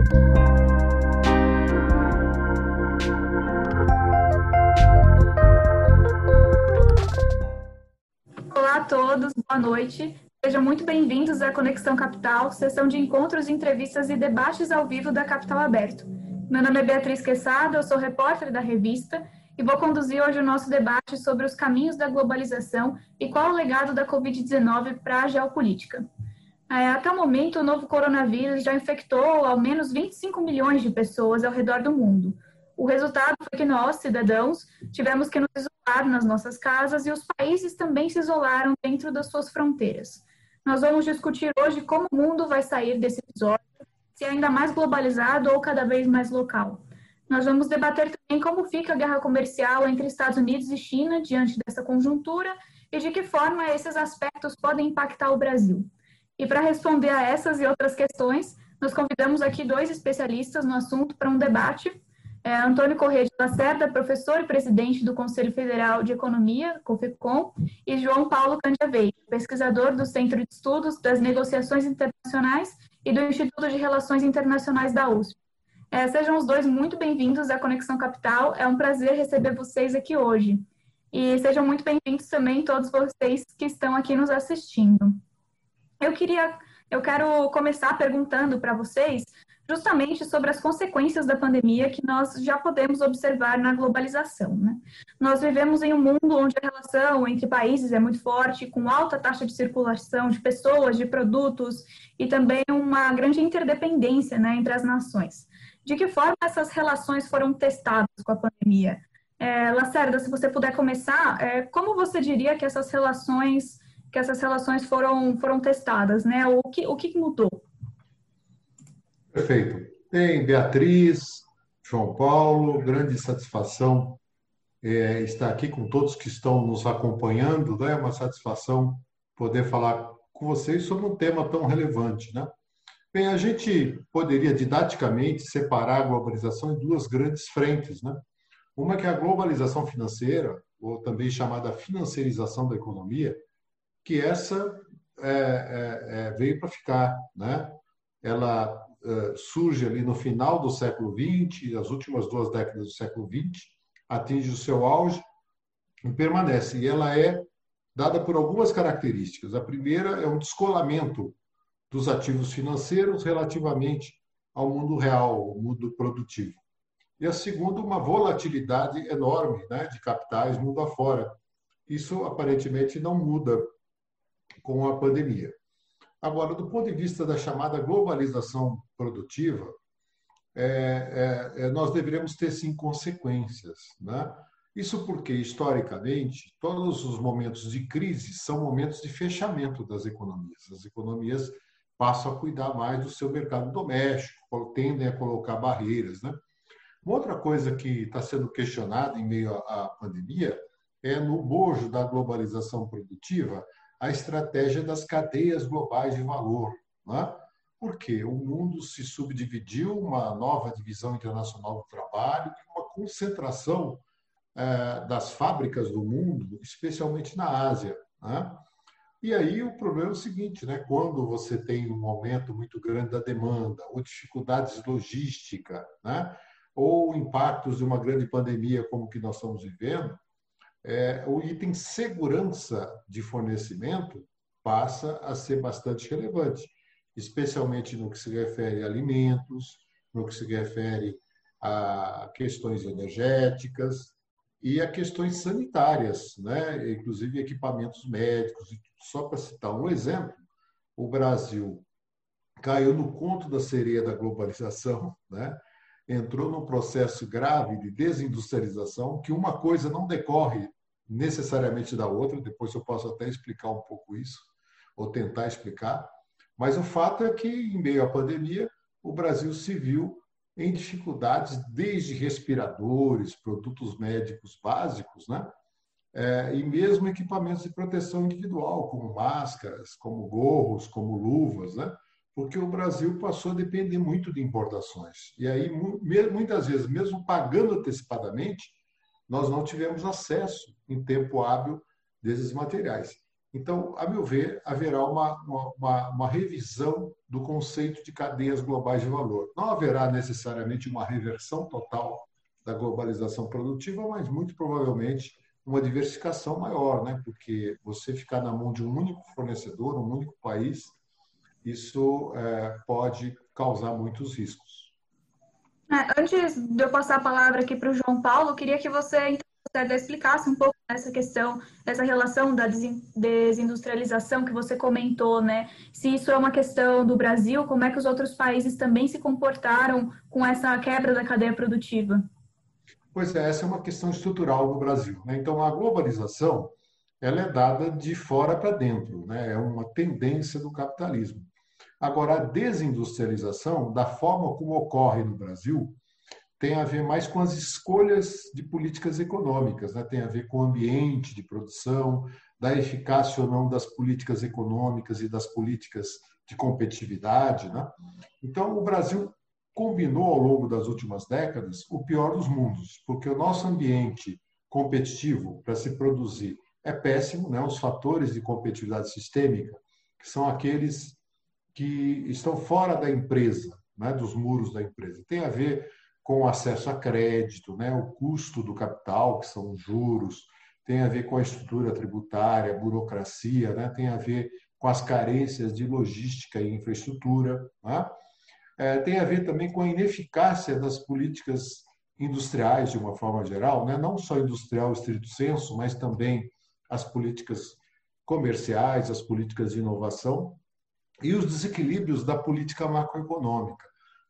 Olá a todos, boa noite. Sejam muito bem-vindos à Conexão Capital, sessão de encontros, entrevistas e debates ao vivo da Capital Aberto. Meu nome é Beatriz Quesada, eu sou repórter da revista e vou conduzir hoje o nosso debate sobre os caminhos da globalização e qual o legado da Covid-19 para a geopolítica. Até o momento, o novo coronavírus já infectou ao menos 25 milhões de pessoas ao redor do mundo. O resultado foi que nós, cidadãos, tivemos que nos isolar nas nossas casas e os países também se isolaram dentro das suas fronteiras. Nós vamos discutir hoje como o mundo vai sair desse episódio, se é ainda mais globalizado ou cada vez mais local. Nós vamos debater também como fica a guerra comercial entre Estados Unidos e China diante dessa conjuntura e de que forma esses aspectos podem impactar o Brasil. E para responder a essas e outras questões, nós convidamos aqui dois especialistas no assunto para um debate. É Antônio Corrêa de Lacerda, professor e presidente do Conselho Federal de Economia, COFECOM, e João Paulo Candiavei, pesquisador do Centro de Estudos das Negociações Internacionais e do Instituto de Relações Internacionais da USP. É, sejam os dois muito bem-vindos à Conexão Capital. É um prazer receber vocês aqui hoje. E sejam muito bem-vindos também todos vocês que estão aqui nos assistindo. Eu queria, eu quero começar perguntando para vocês justamente sobre as consequências da pandemia que nós já podemos observar na globalização. Né? Nós vivemos em um mundo onde a relação entre países é muito forte, com alta taxa de circulação de pessoas, de produtos e também uma grande interdependência né, entre as nações. De que forma essas relações foram testadas com a pandemia? É, Lacerda, se você puder começar, é, como você diria que essas relações que essas relações foram foram testadas, né? O que o que mudou? Perfeito. Tem Beatriz, João Paulo, grande satisfação é, estar aqui com todos que estão nos acompanhando. Né? É uma satisfação poder falar com vocês sobre um tema tão relevante, né? Bem, a gente poderia didaticamente separar a globalização em duas grandes frentes, né? Uma que é a globalização financeira, ou também chamada financiarização da economia, que essa é, é, é veio para ficar, né? Ela é, surge ali no final do século XX, as últimas duas décadas do século XX, atinge o seu auge e permanece. E ela é dada por algumas características. A primeira é um descolamento dos ativos financeiros relativamente ao mundo real, ao mundo produtivo. E a segunda, uma volatilidade enorme né, de capitais mundo afora. Isso aparentemente não muda com a pandemia. Agora, do ponto de vista da chamada globalização produtiva, é, é, é nós deveríamos ter sim consequências. Né? Isso porque, historicamente, todos os momentos de crise são momentos de fechamento das economias. As economias passam a cuidar mais do seu mercado doméstico, tendem a colocar barreiras. Né? Uma outra coisa que está sendo questionada em meio à pandemia é, no bojo da globalização produtiva, a estratégia das cadeias globais de valor. Né? Porque o mundo se subdividiu, uma nova divisão internacional do trabalho, uma concentração é, das fábricas do mundo, especialmente na Ásia. Né? E aí o problema é o seguinte, né? quando você tem um aumento muito grande da demanda, ou dificuldades logísticas, né? ou impactos de uma grande pandemia como que nós estamos vivendo, é, o item segurança de fornecimento passa a ser bastante relevante, especialmente no que se refere a alimentos, no que se refere a questões energéticas, e a questões sanitárias, né? inclusive equipamentos médicos. Só para citar um exemplo, o Brasil caiu no conto da sereia da globalização, né? Entrou num processo grave de desindustrialização, que uma coisa não decorre necessariamente da outra, depois eu posso até explicar um pouco isso, ou tentar explicar, mas o fato é que, em meio à pandemia, o Brasil se viu em dificuldades desde respiradores, produtos médicos básicos, né? É, e mesmo equipamentos de proteção individual, como máscaras, como gorros, como luvas, né? Porque o Brasil passou a depender muito de importações. E aí, muitas vezes, mesmo pagando antecipadamente, nós não tivemos acesso em tempo hábil desses materiais. Então, a meu ver, haverá uma, uma, uma, revisão do conceito de cadeias globais de valor. Não haverá necessariamente uma reversão total da globalização produtiva, mas muito provavelmente uma diversificação maior, né? porque você ficar na mão de um único fornecedor, um único país, isso é, pode causar muitos riscos. É, antes de eu passar a palavra aqui para o João Paulo, queria que você então, explicasse um pouco essa questão, essa relação da desindustrialização que você comentou, né? Se isso é uma questão do Brasil, como é que os outros países também se comportaram com essa quebra da cadeia produtiva? Pois é, essa é uma questão estrutural no Brasil. Né? Então, a globalização ela é dada de fora para dentro, né? é uma tendência do capitalismo. Agora, a desindustrialização, da forma como ocorre no Brasil, tem a ver mais com as escolhas de políticas econômicas, né? tem a ver com o ambiente de produção, da eficácia ou não das políticas econômicas e das políticas de competitividade. Né? Então, o Brasil combinou ao longo das últimas décadas o pior dos mundos, porque o nosso ambiente competitivo para se produzir é péssimo, né? os fatores de competitividade sistêmica, que são aqueles que estão fora da empresa, né? dos muros da empresa. Tem a ver com o acesso a crédito, né? o custo do capital, que são os juros, tem a ver com a estrutura tributária, burocracia, né? tem a ver com as carências de logística e infraestrutura. Né? é, tem a ver também com a ineficácia das políticas industriais, de uma forma geral, né? não só industrial estrito senso, mas também as políticas comerciais, as políticas de inovação e os desequilíbrios da política macroeconômica,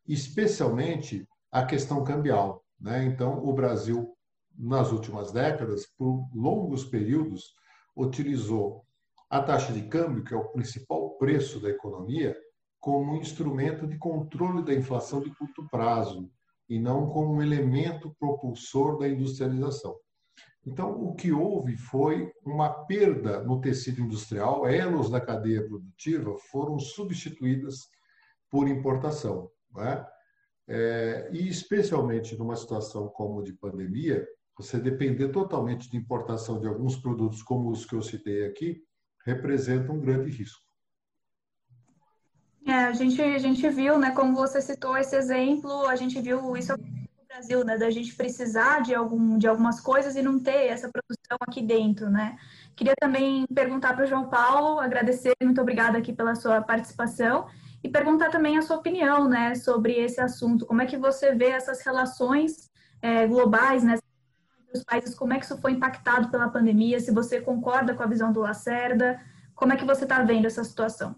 especialmente a questão cambial. Né? Então, o Brasil, nas últimas décadas, por longos períodos, utilizou a taxa de câmbio, que é o principal preço da economia, como um instrumento de controle da inflação de curto prazo e não como um elemento propulsor da industrialização. Então, o que houve foi uma perda no tecido industrial, elos da cadeia produtiva foram substituídas por importação. Né? É, e, especialmente numa situação como de pandemia, você depender totalmente de importação de alguns produtos, como os que eu citei aqui, representa um grande risco. É, a gente, a gente viu, né, como você citou esse exemplo, a gente viu isso Brasil, né, da gente precisar de, algum, de algumas coisas e não ter essa produção aqui dentro, né. Queria também perguntar para o João Paulo, agradecer, muito obrigada aqui pela sua participação, e perguntar também a sua opinião, né, sobre esse assunto, como é que você vê essas relações é, globais, né, os países, como é que isso foi impactado pela pandemia, se você concorda com a visão do Lacerda, como é que você está vendo essa situação?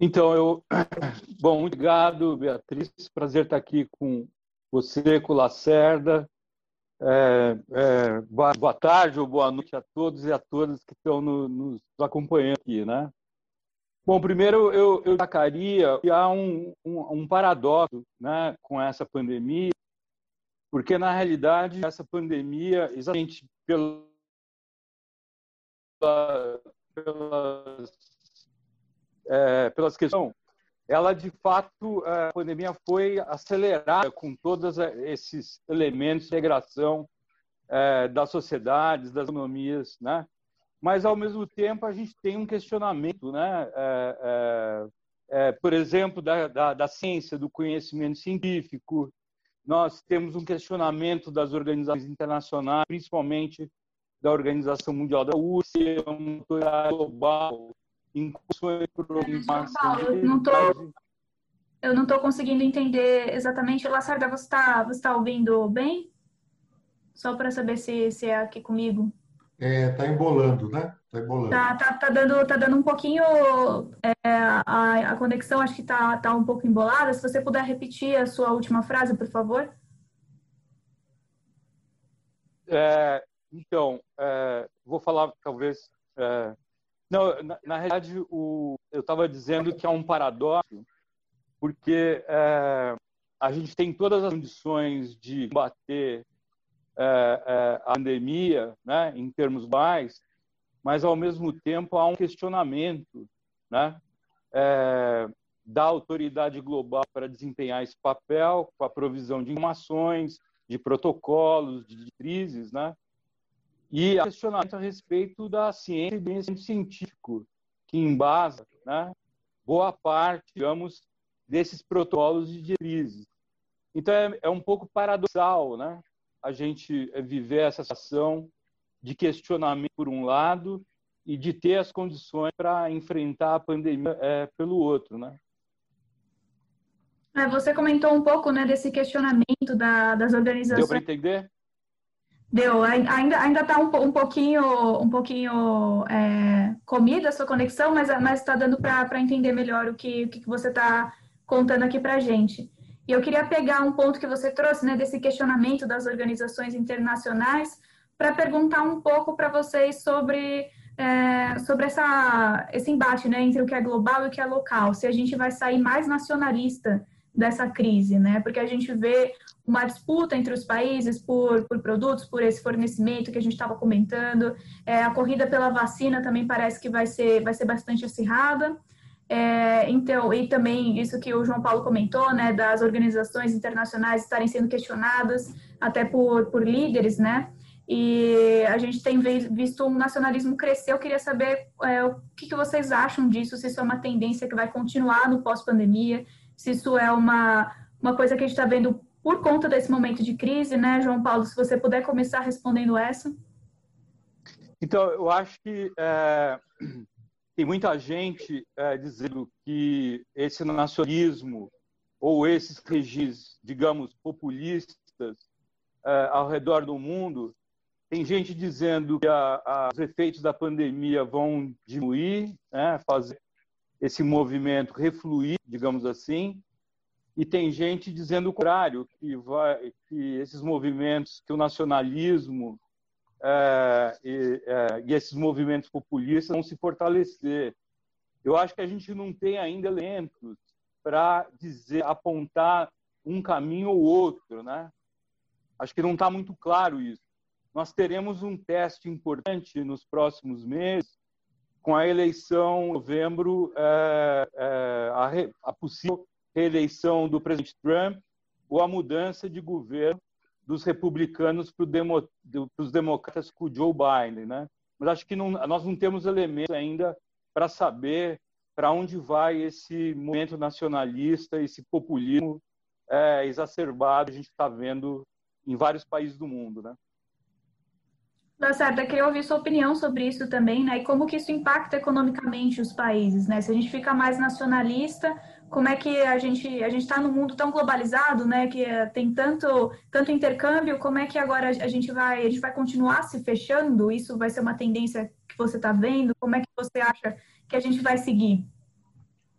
Então, eu. Bom, muito obrigado, Beatriz. Prazer estar aqui com o Lacerda. É, é, boa, tarde ou boa noite a todos e a todas que estão no, nos acompanhando aqui, né? Bom, primeiro eu, eu destacaria que há um, um, um paradoxo né, com essa pandemia, porque na realidade essa pandemia, exatamente pela, pelas é, pelas questões, ela de fato, a pandemia foi acelerada com todos esses elementos de integração é, das sociedades, das economias, né? Mas ao mesmo tempo a gente tem um questionamento, né? É, é, é, por exemplo, da, da, da ciência, do conhecimento científico. Nós temos um questionamento das organizações internacionais, principalmente da Organização Mundial da Saúde, autoridade global incursões por eu não tô, eu não estou conseguindo entender exatamente. Lacerda, você está você tá ouvindo bem? Só para saber se, se é aqui comigo. É, tá embolando, né? Tá embolando. Tá, tá, tá dando, tá dando um pouquinho. É, a, a conexão acho que tá, tá um pouco embolada. Se você puder repetir a sua última frase, por favor. É, então, é, vou falar talvez é, não, na, na realidade, o, eu estava dizendo que é um paradoxo, porque é, a gente tem todas as condições de combater é, é, a pandemia, né, em termos mais, mas ao mesmo tempo há um questionamento, né, é, da autoridade global para desempenhar esse papel, com a provisão de informações, de protocolos, de crises, né? E questionamento a respeito da ciência e do ensino científico, que embasa né, boa parte, digamos, desses protocolos de diretrizes. Então, é, é um pouco paradoxal né, a gente viver essa situação de questionamento, por um lado, e de ter as condições para enfrentar a pandemia é, pelo outro. Né? É, você comentou um pouco né, desse questionamento da, das organizações. Deu para entender? Deu, ainda ainda está um, um pouquinho um pouquinho é, comida a sua conexão, mas mas está dando para entender melhor o que o que você está contando aqui para gente. E eu queria pegar um ponto que você trouxe, né, desse questionamento das organizações internacionais, para perguntar um pouco para vocês sobre é, sobre essa esse embate, né, entre o que é global e o que é local. Se a gente vai sair mais nacionalista dessa crise, né? Porque a gente vê uma disputa entre os países por, por produtos, por esse fornecimento que a gente estava comentando. É, a corrida pela vacina também parece que vai ser, vai ser bastante acirrada. É, então, e também isso que o João Paulo comentou, né, das organizações internacionais estarem sendo questionadas até por, por líderes, né? E a gente tem visto um nacionalismo crescer. Eu queria saber é, o que, que vocês acham disso, se isso é uma tendência que vai continuar no pós-pandemia, se isso é uma, uma coisa que a gente está vendo por conta desse momento de crise, né, João Paulo? Se você puder começar respondendo essa. Então, eu acho que é, tem muita gente é, dizendo que esse nacionalismo ou esses regimes, digamos, populistas é, ao redor do mundo, tem gente dizendo que a, a, os efeitos da pandemia vão diminuir, né, fazer esse movimento refluir, digamos assim, e tem gente dizendo o contrário, que, vai, que esses movimentos, que o nacionalismo é, e, é, e, esses movimentos populistas vão se fortalecer. Eu acho que a gente não tem ainda elementos para dizer, apontar um caminho ou outro, né? Acho que não está muito claro isso. Nós teremos um teste importante nos próximos meses, com a eleição em novembro, é, é, a, a possível reeleição do presidente Trump ou a mudança de governo dos republicanos para demo, os democratas com o Joe Biden, né? Mas acho que não, nós não temos elementos ainda para saber para onde vai esse movimento nacionalista, esse populismo é, exacerbado que a gente está vendo em vários países do mundo, né? Eu queria ouvir sua opinião sobre isso também, né? E como que isso impacta economicamente os países, né? Se a gente fica mais nacionalista, como é que a gente a gente está num mundo tão globalizado, né? Que eh, tem tanto tanto intercâmbio, como é que agora a gente vai a gente vai continuar se fechando? Isso vai ser uma tendência que você está vendo? Como é que você acha que a gente vai seguir?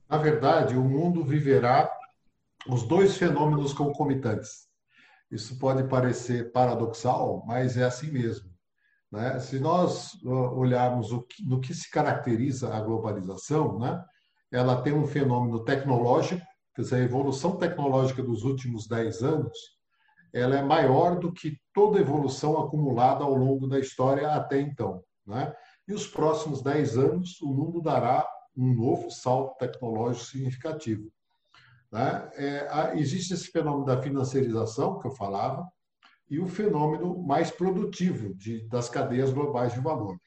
Na verdade, o mundo viverá os dois fenômenos concomitantes. Isso pode parecer paradoxal, mas é assim mesmo né? Se nós olharmos o que, no que se caracteriza a globalização, né? Ela tem um fenômeno tecnológico, quer dizer, a evolução tecnológica dos últimos 10 anos, ela é maior do que toda a evolução acumulada ao longo da história até então. Né? E os próximos 10 anos, o mundo dará um novo salto tecnológico significativo. Né? É, existe esse fenômeno da financiarização, que eu falava, e o fenômeno mais produtivo de, das cadeias globais de valor.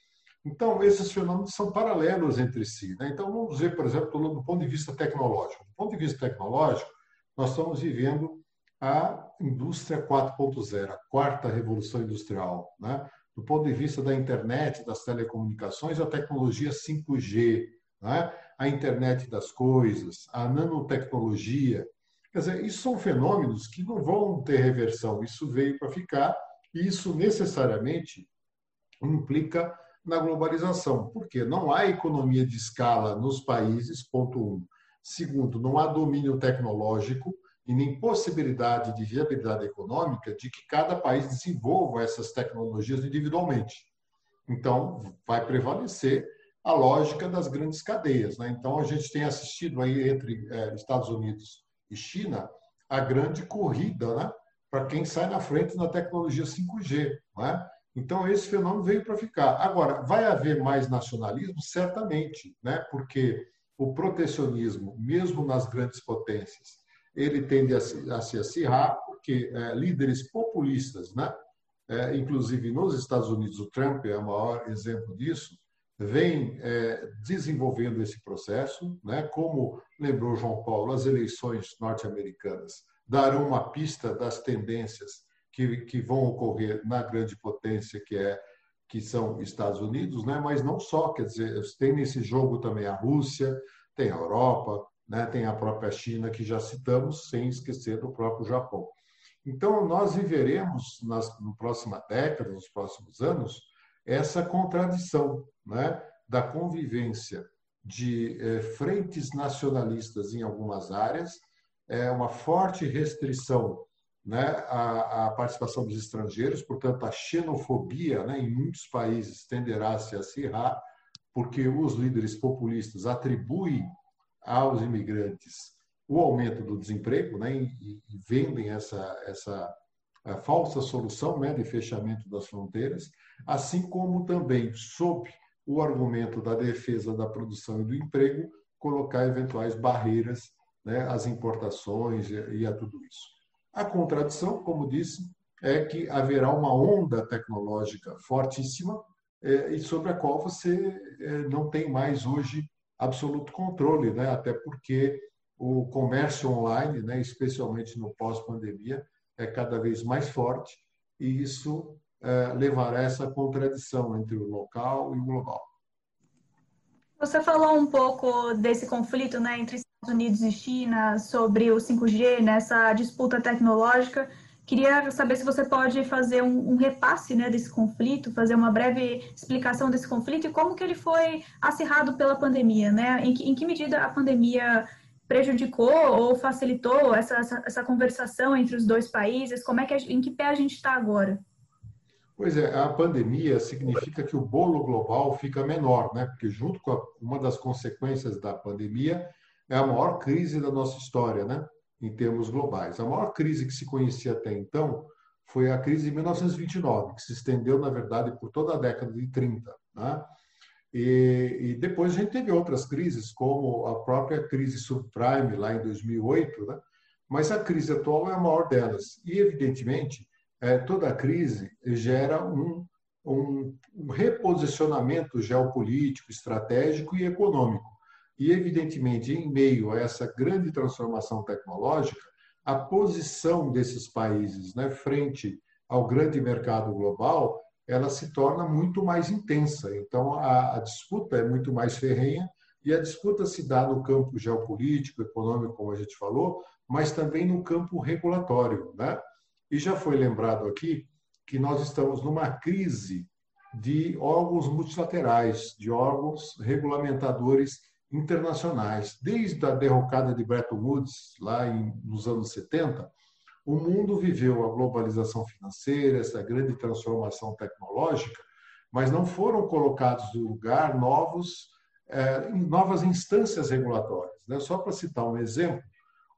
Então, esses fenômenos são paralelos entre si. Né? Então, vamos ver, por exemplo, do ponto de vista tecnológico. Do ponto de vista tecnológico, nós estamos vivendo a indústria 4.0, a quarta revolução industrial. Né? Do ponto de vista da internet, das telecomunicações, a tecnologia 5G, né? a internet das coisas, a nanotecnologia, Quer dizer, isso são fenômenos que não vão ter reversão, isso veio para ficar, e isso necessariamente implica na globalização, porque não há economia de escala nos países, ponto um. Segundo, não há domínio tecnológico e nem possibilidade de viabilidade econômica de que cada país desenvolva essas tecnologias individualmente. Então, vai prevalecer a lógica das grandes cadeias. Né? Então, a gente tem assistido aí entre é, Estados Unidos e China a grande corrida né, para quem sai na frente na tecnologia 5G. Né? Então, esse fenômeno veio para ficar. Agora, vai haver mais nacionalismo? Certamente, né? porque o protecionismo, mesmo nas grandes potências, ele tende a se, a se acirrar, porque é, líderes populistas, né? é, inclusive nos Estados Unidos, o Trump é o maior exemplo disso, vem é, desenvolvendo esse processo, né? como lembrou João Paulo, as eleições norte-americanas darão uma pista das tendências que, que vão ocorrer na grande potência que é que são Estados Unidos, né? Mas não só, quer dizer, tem nesse jogo também a Rússia, tem a Europa, né? Tem a própria China que já citamos, sem esquecer do próprio Japão. Então nós viveremos nas na próxima década, nos próximos anos, essa contradição, né? Da convivência de eh, frentes nacionalistas em algumas áreas, é uma forte restrição né, a, a, participação dos estrangeiros, portanto, a xenofobia né, em muitos países tenderá a se acirrar, porque os líderes populistas atribuem aos imigrantes o aumento do desemprego né, e, e vendem essa, essa falsa solução né, de fechamento das fronteiras, assim como também, sob o argumento da defesa da produção e do emprego, colocar eventuais barreiras né, às importações e a tudo isso. A contradição, como disse, é que haverá uma onda tecnológica fortíssima é, e sobre a qual você é, não tem mais hoje absoluto controle, né? até porque o comércio online, né, especialmente no pós-pandemia, é cada vez mais forte e isso é, levará a essa contradição entre o local e o global. Você falou um pouco desse conflito né, entre Unidos e China sobre o 5G, nessa disputa tecnológica. Queria saber se você pode fazer um, um, repasse né, desse conflito, fazer uma breve explicação desse conflito e como que ele foi acirrado pela pandemia, né? Em que, em que medida a pandemia prejudicou ou facilitou essa, essa, essa conversação entre os dois países? Como é que em que pé a gente está agora? Pois é, a pandemia significa que o bolo global fica menor, né? Porque junto com a, uma das consequências da pandemia é a maior crise da nossa história, né? Em termos globais. A maior crise que se conhecia até então foi a crise de 1929, que se estendeu, na verdade, por toda a década de 30, né? E, e depois a gente teve outras crises, como a própria crise subprime lá em 2008, né? Mas a crise atual é a maior delas. E, evidentemente, é, toda crise gera um, um, um reposicionamento geopolítico, estratégico e econômico. E, evidentemente, em meio a essa grande transformação tecnológica, a posição desses países né, frente ao grande mercado global ela se torna muito mais intensa. Então, a, a, disputa é muito mais ferrenha e a disputa se dá no campo geopolítico, econômico, como a gente falou, mas também no campo regulatório. Né? E já foi lembrado aqui que nós estamos numa crise de órgãos multilaterais, de órgãos regulamentadores internacionais. Desde a derrocada de Bretton Woods, lá em, nos anos 70, o mundo viveu a globalização financeira, essa grande transformação tecnológica, mas não foram colocados no lugar novos, eh, novas instâncias regulatórias. Né? Só para citar um exemplo,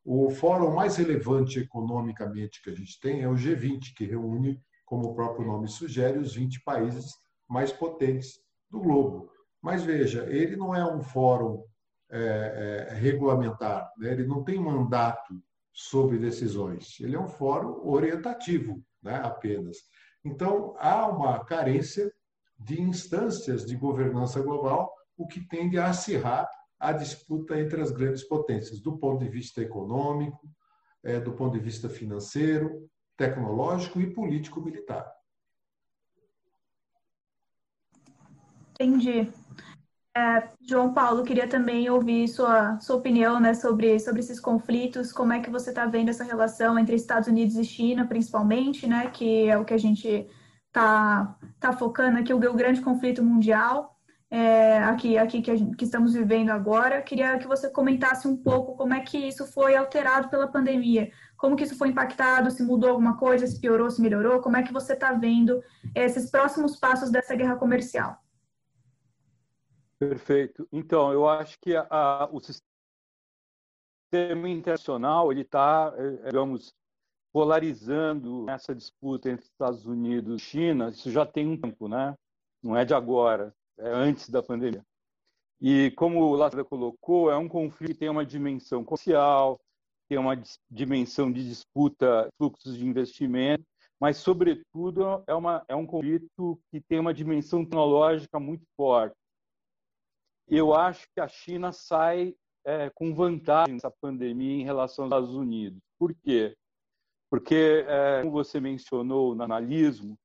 o fórum mais relevante economicamente que a gente tem é o G20, que reúne, como o próprio nome sugere, os 20 países mais potentes do globo. Mas veja, ele não é um fórum é, é, regulamentar, né? ele não tem mandato sobre decisões, ele é um fórum orientativo né? apenas. Então, há uma carência de instâncias de governança global, o que tende a acirrar a disputa entre as grandes potências, do ponto de vista econômico, é, do ponto de vista financeiro, tecnológico e político-militar. Entendi. É, João Paulo, queria também ouvir sua, sua opinião né, sobre, sobre esses conflitos, como é que você está vendo essa relação entre Estados Unidos e China, principalmente, né, que é o que a gente está tá focando aqui, o grande conflito mundial, é, aqui, aqui que, gente, que, estamos vivendo agora. Queria que você comentasse um pouco como é que isso foi alterado pela pandemia, como que isso foi impactado, se mudou alguma coisa, se piorou, se melhorou, como é que você está vendo esses próximos passos dessa guerra comercial? Perfeito. Então, eu acho que a, a, o sistema internacional ele está, é, digamos, polarizando essa disputa entre Estados Unidos e China. Isso já tem um tempo, né? Não é de agora é, antes da pandemia. E como o Lázaro colocou, é um conflito que tem uma dimensão comercial, tem uma dimensão de disputa, fluxos de investimento, mas, sobretudo, é, uma, é um conflito que tem uma dimensão tecnológica muito forte. Eu acho que a China sai é, com vantagem nessa pandemia em relação aos Estados Unidos. Por quê? Porque, é, como você mencionou no analismo,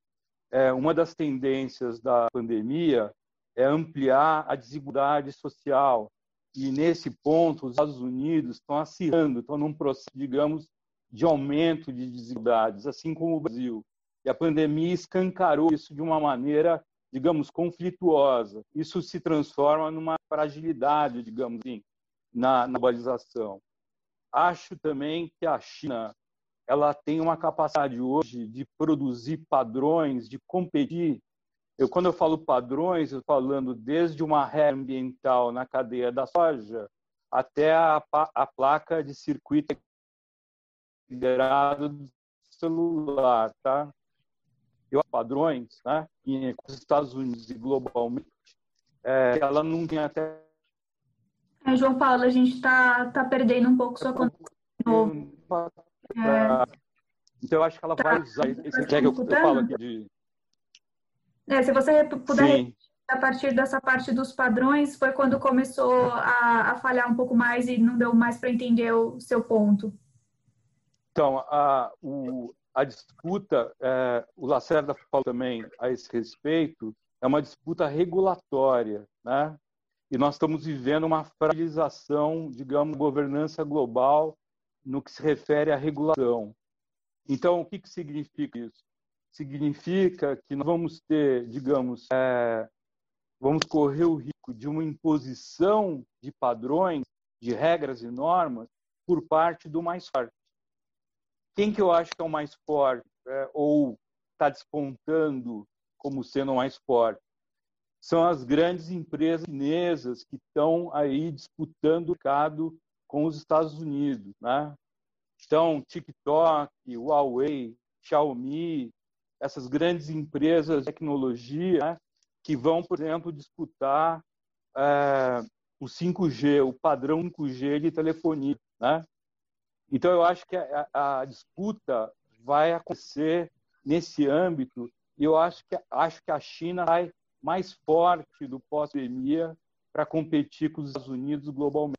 é, uma das tendências da pandemia é ampliar a desigualdade social. E, nesse ponto, os Estados Unidos estão acirrando, estão num processo, digamos, de aumento de desigualdades, assim como o Brasil. E a pandemia escancarou isso de uma maneira, digamos, conflituosa. Isso se transforma numa fragilidade, digamos assim, na, na globalização. Acho também que a China ela tem uma capacidade hoje de produzir padrões, de competir. Eu, quando eu falo padrões, eu estou falando desde uma regra ambiental na cadeia da soja até a, a placa de circuito integrado do celular, tá? Eu padrões, né? Em Estados Unidos e globalmente, é, ela não tem até. É, João Paulo, a gente está tá perdendo um pouco sua conexão. É... Então eu acho que ela tá. vai usar esse que eu, eu falo aqui de. É, se você puder Sim. a partir dessa parte dos padrões, foi quando começou a, a falhar um pouco mais e não deu mais para entender o seu ponto. Então, a, o, a disputa, é, o Lacerda falou também a esse respeito, é uma disputa regulatória, né? E nós estamos vivendo uma fragilização, digamos, governança global no que se refere à regulação. Então, o que, que significa isso? Significa que nós vamos ter, digamos, é, vamos correr o risco de uma imposição de padrões, de regras e normas por parte do mais forte. Quem que eu acho que é o mais forte é, ou está despontando como sendo o mais forte? São as grandes empresas chinesas que estão aí disputando o mercado com os Estados Unidos, né? Então, TikTok, Huawei, Xiaomi, essas grandes empresas de tecnologia né, que vão, por exemplo, disputar é, o 5G, o padrão 5G de telefonia, né? Então, eu acho que a, a disputa vai acontecer nesse âmbito e eu acho que, acho que a China vai mais forte do pós-pandemia para competir com os Estados Unidos globalmente.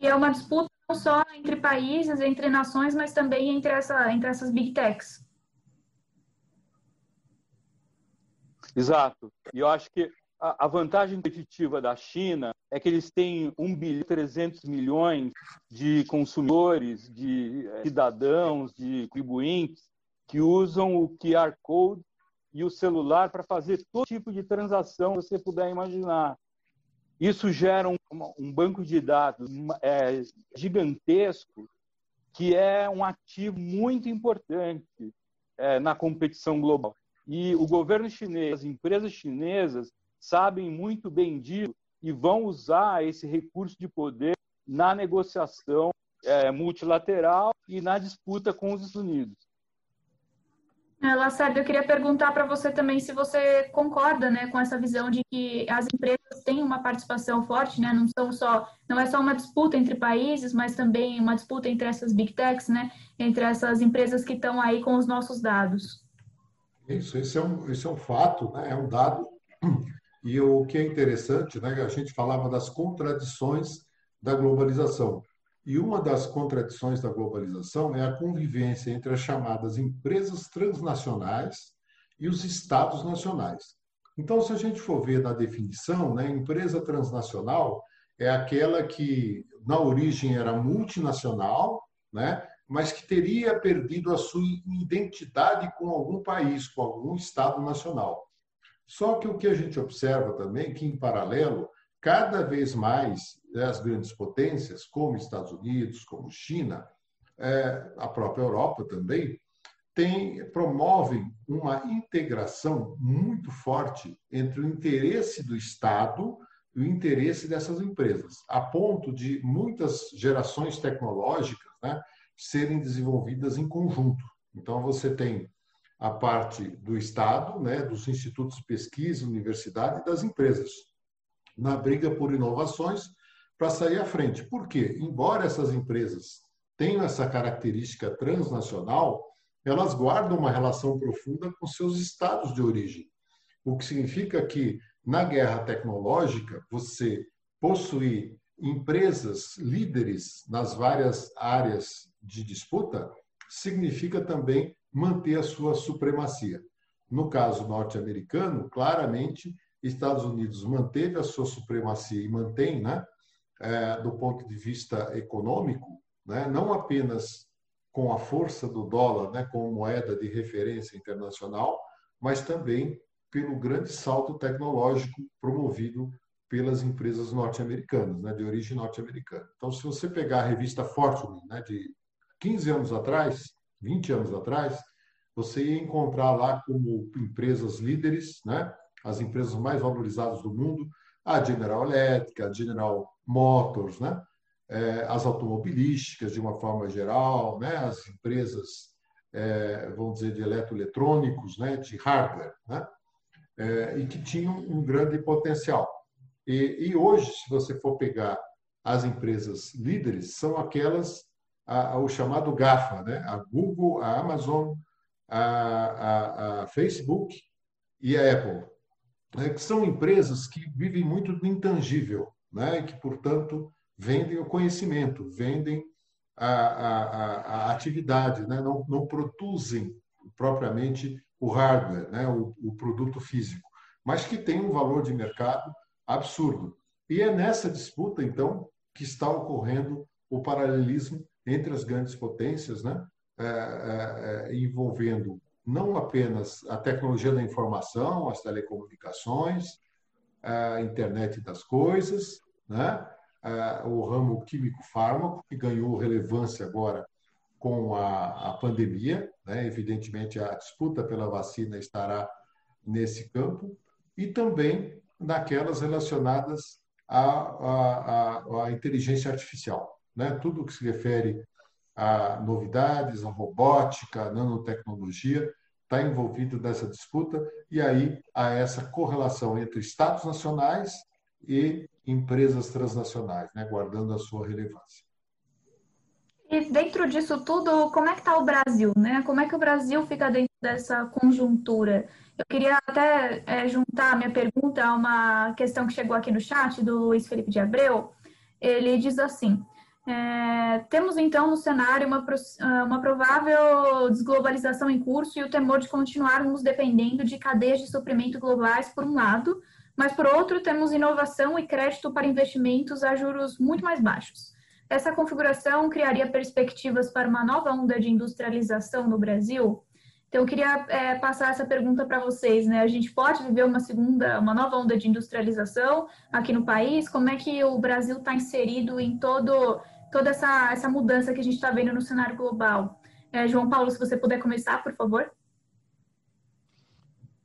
E é uma disputa não só entre países, entre nações, mas também entre, essa, entre essas big techs. Exato. E eu acho que a vantagem competitiva da China é que eles têm 1 bilhão 300 milhões de consumidores, de eh, cidadãos, de contribuintes que usam o QR Code e o celular para fazer todo tipo de transação que você puder imaginar. Isso gera um, um banco de dados é, gigantesco, que é um ativo muito importante é, na competição global. E o governo chinês, as empresas chinesas, sabem muito bem disso e vão usar esse recurso de poder na negociação é, multilateral e na disputa com os Estados Unidos. É, Lacerda, eu queria perguntar para você também se você concorda né, com essa visão de que as empresas têm uma participação forte, né, não, são só, não é só uma disputa entre países, mas também uma disputa entre essas big techs, né, entre essas empresas que estão aí com os nossos dados. Isso, isso é um, isso é um fato, né, é um dado e o que é interessante, né, a gente falava das contradições da globalização. E uma das contradições da globalização é a convivência entre as chamadas empresas transnacionais e os estados nacionais. Então, se a gente for ver na definição, né, empresa transnacional é aquela que na origem era multinacional, né, mas que teria perdido a sua identidade com algum país, com algum estado nacional. Só que o que a gente observa também é que, em paralelo, cada vez mais né, as grandes potências, como Estados Unidos, como China, é, a própria Europa também, tem, promovem uma integração muito forte entre o interesse do Estado e o interesse dessas empresas, a ponto de muitas gerações tecnológicas né, serem desenvolvidas em conjunto. Então, você tem a parte do Estado, né, dos institutos de pesquisa, universidade e das empresas, na briga por inovações para sair à frente. Por quê? Embora essas empresas tenham essa característica transnacional, elas guardam uma relação profunda com seus estados de origem. O que significa que, na guerra tecnológica, você possuir empresas líderes nas várias áreas de disputa significa também manter a sua supremacia. No caso norte-americano, claramente, Estados Unidos manteve a sua supremacia e mantém, né, é, do ponto de vista econômico, né, não apenas com a força do dólar né, como moeda de referência internacional, mas também pelo grande salto tecnológico promovido pelas empresas norte-americanas, né, de origem norte-americana. Então, se você pegar a revista Fortune, né, de 15 anos atrás, 20 anos atrás, você ia encontrar lá como empresas líderes, né, as empresas mais valorizadas do mundo, a General Electric, a General Motors, né, é, as automobilísticas de uma forma geral, né, as empresas, é, vamos dizer, de eletroeletrônicos, né, de hardware, né, é, e que tinham um grande potencial. E, e, hoje, se você for pegar as empresas líderes, são aquelas, a, a, o chamado GAFA, né? a Google, a Amazon, a, a Facebook e a Apple, né? que são empresas que vivem muito do intangível, né? e que, portanto, vendem o conhecimento, vendem a, a atividade, né? não, não produzem propriamente o hardware, né? o, o produto físico, mas que tem um valor de mercado absurdo. E é nessa disputa, então, que está ocorrendo o paralelismo entre as grandes potências, né? É, é, é, envolvendo não apenas a tecnologia da informação, as telecomunicações, a internet das coisas, né? o ramo químico-fármaco, que ganhou relevância agora com a, a pandemia. Né? Evidentemente, a disputa pela vacina estará nesse campo. E também naquelas relacionadas à, à, à, inteligência artificial. Né? Tudo que se refere a novidades, a robótica, a nanotecnologia, está envolvido nessa disputa, e aí há essa correlação entre Estados nacionais e empresas transnacionais, né? guardando a sua relevância. E dentro disso tudo, como é que está o Brasil? Né? Como é que o Brasil fica dentro dessa conjuntura? Eu queria até é, juntar a minha pergunta a uma questão que chegou aqui no chat do Luiz Felipe de Abreu. Ele diz assim: é, temos então no cenário uma, ah, uma provável desglobalização em curso e o temor de continuarmos dependendo de cadeias de suprimento globais, por um lado, mas por outro, temos inovação e crédito para investimentos a juros muito mais baixos. Essa configuração criaria perspectivas para uma nova onda de industrialização no Brasil? Então, eu queria é, passar essa pergunta para vocês, né? A gente pode viver uma segunda, uma nova onda de industrialização aqui no país? Como é que o Brasil está inserido em todo, toda essa, essa mudança que a gente está vendo no cenário global? É, João Paulo, se você puder começar, por favor.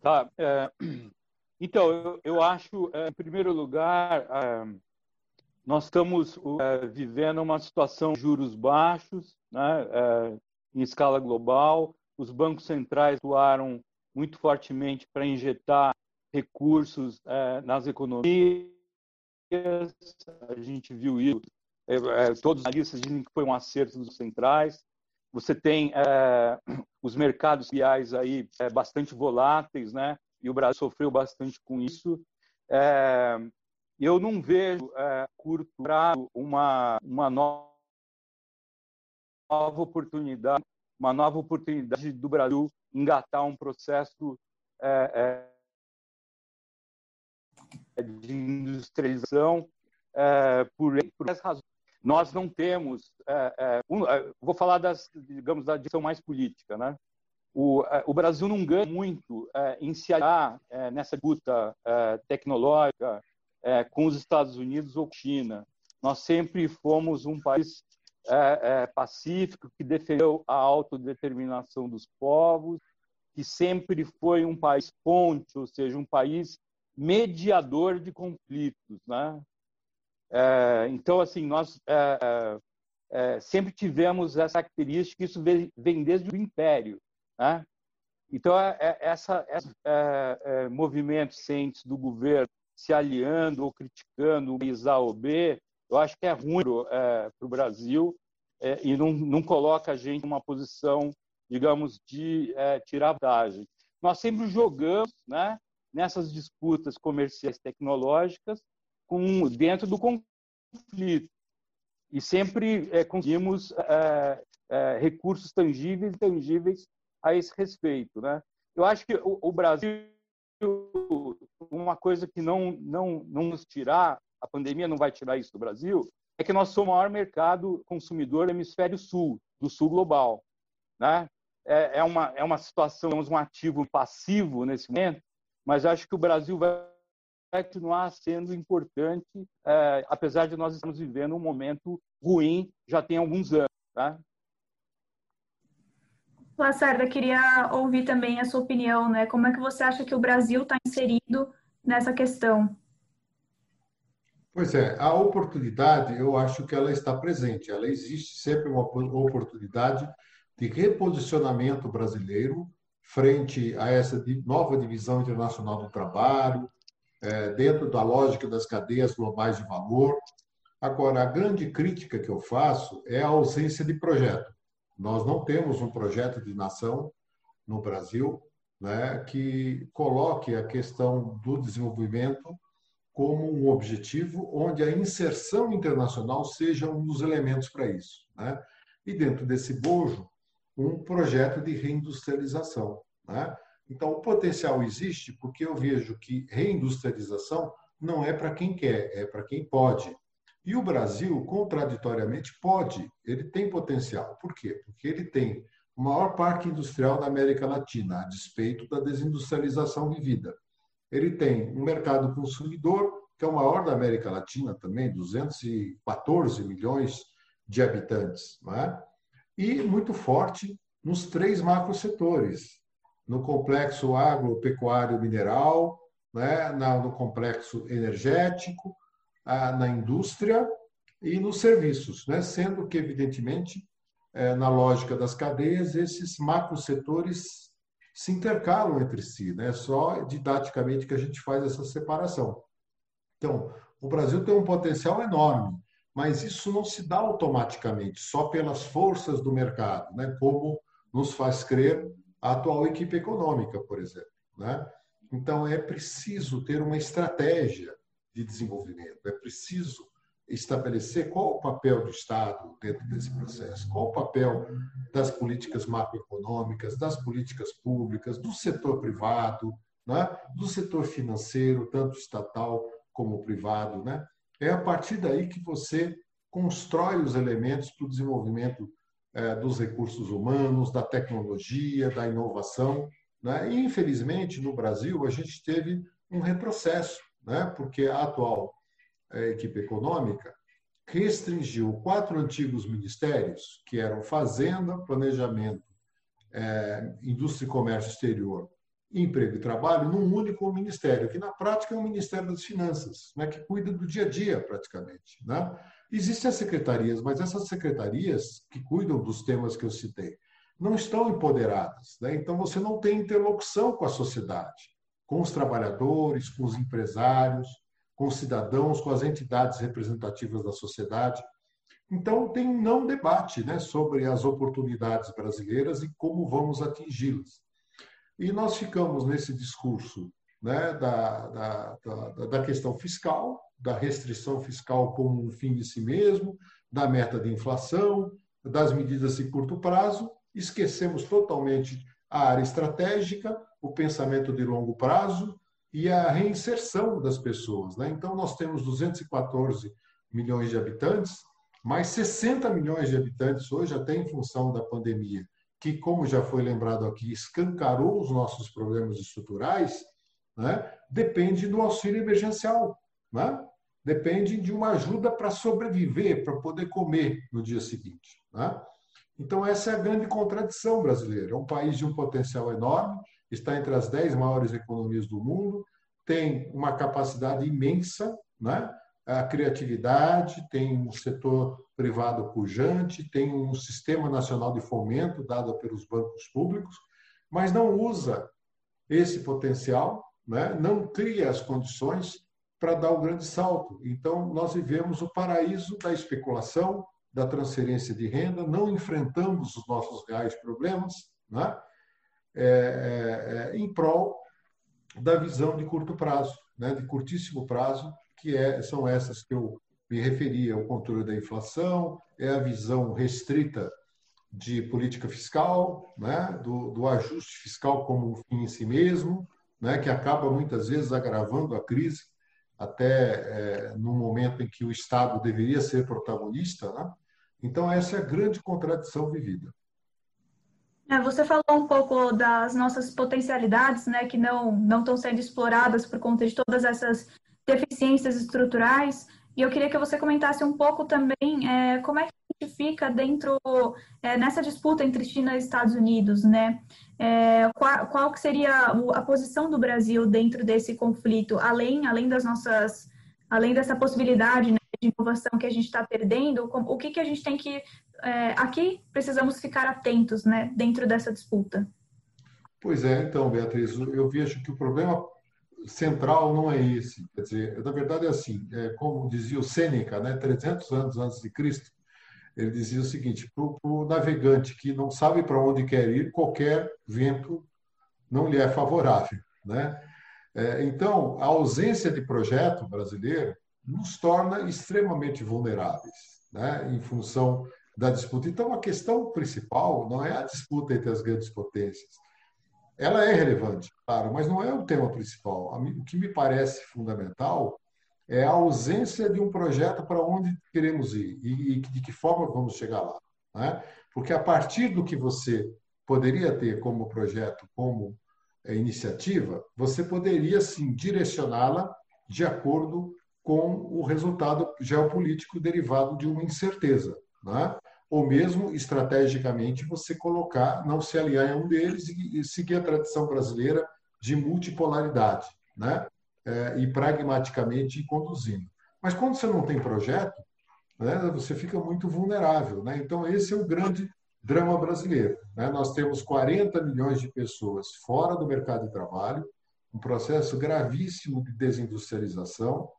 Tá. É, então, eu, eu acho, é, em primeiro lugar, é, nós estamos é, vivendo uma situação de juros baixos, né, em escala global os bancos centrais atuaram muito fortemente para injetar recursos é, nas economias. A gente viu isso. É, é, todos os analistas dizem que foi um acerto dos centrais. Você tem é, os mercados reais aí é, bastante voláteis, né? E o Brasil sofreu bastante com isso. É, eu não vejo curto prazo uma uma nova oportunidade uma nova oportunidade do Brasil engatar um processo é, é, de industrialização é, por, por essas razões. Nós não temos, é, é, um, é, vou falar das, digamos, da direção mais política, né? O, o Brasil não ganha muito em se aliar nessa luta tecnológica com os Estados Unidos ou China. Nós sempre fomos um país é, é, pacífico, que defendeu a autodeterminação dos povos, que sempre foi um país ponte, ou seja, um país mediador de conflitos, né? É, então, assim, nós é, é, sempre tivemos essa característica, isso vem, vem desde o Império, né? Então, essa movimentos cientes do governo se aliando ou criticando o país A ou B, eu acho que é ruim para o Brasil e não, não coloca a gente numa posição digamos, de tirar vantagem. Nós sempre jogamos né, nessas disputas comerciais tecnológicas com, dentro do conflito e sempre é, conseguimos é, é, recursos tangíveis e intangíveis a esse respeito. Né? Eu acho que o, o Brasil, uma coisa que não, não, não nos tirar, a pandemia não vai tirar isso do Brasil, é que nós somos o maior mercado consumidor do hemisfério sul, do sul global. Né? É, é, uma, é uma situação, temos um ativo passivo nesse momento, mas acho que o Brasil vai continuar sendo importante, é, apesar de nós estarmos vivendo um momento ruim já tem alguns anos. Tá? Lacerda, queria ouvir também a sua opinião, né? Como é que você acha que o Brasil está inserido nessa questão? Pois é, a oportunidade, eu acho que ela está presente. Ela existe sempre uma oportunidade de reposicionamento brasileiro frente a essa nova divisão internacional do trabalho, dentro da lógica das cadeias globais de valor. Agora, a grande crítica que eu faço é a ausência de projeto. Nós não temos um projeto de nação no Brasil né, que coloque a questão do desenvolvimento como um objetivo onde a inserção internacional seja um dos elementos para isso. Né? E dentro desse bojo, um projeto de reindustrialização. Né? Então, o potencial existe porque eu vejo que reindustrialização não é para quem quer, é para quem pode. E o Brasil, contraditoriamente, pode, ele tem potencial. Por quê? Porque ele tem o maior parque industrial da América Latina, a despeito da desindustrialização vivida. Ele tem um mercado consumidor, que é o maior da América Latina também, 214 milhões de habitantes, não é? e muito forte nos três macrosetores, no complexo agropecuário mineral, né? no complexo energético, na indústria e nos serviços, né? sendo que, evidentemente, é, na lógica das cadeias, esses macrosetores se intercalam entre si, né? Só didaticamente que a gente faz essa separação. Então, o Brasil tem um potencial enorme, mas isso não se dá automaticamente, só pelas forças do mercado, né? Como nos faz crer a atual equipe econômica, por exemplo, né? Então, é preciso ter uma estratégia de desenvolvimento, é preciso estabelecer qual o papel do Estado dentro desse processo, qual o papel das políticas macroeconômicas, das políticas públicas, do setor privado, né? do setor financeiro, tanto estatal como privado. Né? É a partir daí que você constrói os elementos para o desenvolvimento dos recursos humanos, da tecnologia, da inovação. Né? E, infelizmente, no Brasil, a gente teve um retrocesso, né? porque a atual a equipe econômica, restringiu quatro antigos ministérios, que eram Fazenda, Planejamento, é, Indústria e Comércio Exterior, Emprego e Trabalho, num único ministério, que na prática é o Ministério das Finanças, né, que cuida do dia a dia, praticamente. Né? Existem as secretarias, mas essas secretarias que cuidam dos temas que eu citei não estão empoderadas. Né? Então, você não tem interlocução com a sociedade, com os trabalhadores, com os empresários com os cidadãos, com as entidades representativas da sociedade. Então, tem um não debate né, sobre as oportunidades brasileiras e como vamos atingi-las. E nós ficamos nesse discurso né, da, da, da, da questão fiscal, da restrição fiscal como um fim de si mesmo, da meta de inflação, das medidas de curto prazo, esquecemos totalmente a área estratégica, o pensamento de longo prazo, e a reinserção das pessoas. Né? Então, nós temos 214 milhões de habitantes, mais 60 milhões de habitantes hoje, até em função da pandemia, que, como já foi lembrado aqui, escancarou os nossos problemas estruturais, né? depende do auxílio emergencial. Né? Depende de uma ajuda para sobreviver, para poder comer no dia seguinte. Né? Então, essa é a grande contradição brasileira. É um país de um potencial enorme, está entre as dez maiores economias do mundo, tem uma capacidade imensa, né? a criatividade, tem um setor privado pujante, tem um sistema nacional de fomento dado pelos bancos públicos, mas não usa esse potencial, né? não cria as condições para dar o grande salto. Então, nós vivemos o paraíso da especulação, da transferência de renda, não enfrentamos os nossos reais problemas, né? É, é, é, em prol da visão de curto prazo, né? de curtíssimo prazo, que é, são essas que eu me referi, é o controle da inflação, é a visão restrita de política fiscal, né? do, do ajuste fiscal como um fim em si mesmo, né? que acaba muitas vezes agravando a crise, até é, no momento em que o Estado deveria ser protagonista. Né? Então, essa é a grande contradição vivida. É, você falou um pouco das nossas potencialidades, né, que não não estão sendo exploradas por conta de todas essas deficiências estruturais. E eu queria que você comentasse um pouco também é, como é que a gente fica dentro é, nessa disputa entre China e Estados Unidos, né? É, qual, qual que seria a posição do Brasil dentro desse conflito, além além das nossas além dessa possibilidade né, de inovação que a gente está perdendo, o que que a gente tem que é, aqui precisamos ficar atentos, né, dentro dessa disputa? Pois é, então, Beatriz, eu vejo que o problema central não é esse. Quer dizer, na verdade é assim, é, como dizia o Sêneca, né, 300 anos antes de Cristo, ele dizia o seguinte: para o navegante que não sabe para onde quer ir, qualquer vento não lhe é favorável. Né? É, então, a ausência de projeto brasileiro nos torna extremamente vulneráveis, né? em função da disputa. Então, a questão principal não é a disputa entre as grandes potências, ela é relevante, claro, mas não é o tema principal. O que me parece fundamental é a ausência de um projeto para onde queremos ir e de que forma vamos chegar lá. Né? Porque a partir do que você poderia ter como projeto, como é, iniciativa, você poderia sim direcioná-la de acordo com o resultado geopolítico derivado de uma incerteza. Né? Ou mesmo estrategicamente você colocar, não se aliar em um deles e, seguir a tradição brasileira de multipolaridade, né? É, e pragmaticamente ir conduzindo. Mas quando você não tem projeto, né, você fica muito vulnerável. Né? Então, esse é o grande drama brasileiro. Né? Nós temos 40 milhões de pessoas fora do mercado de trabalho, um processo gravíssimo de desindustrialização,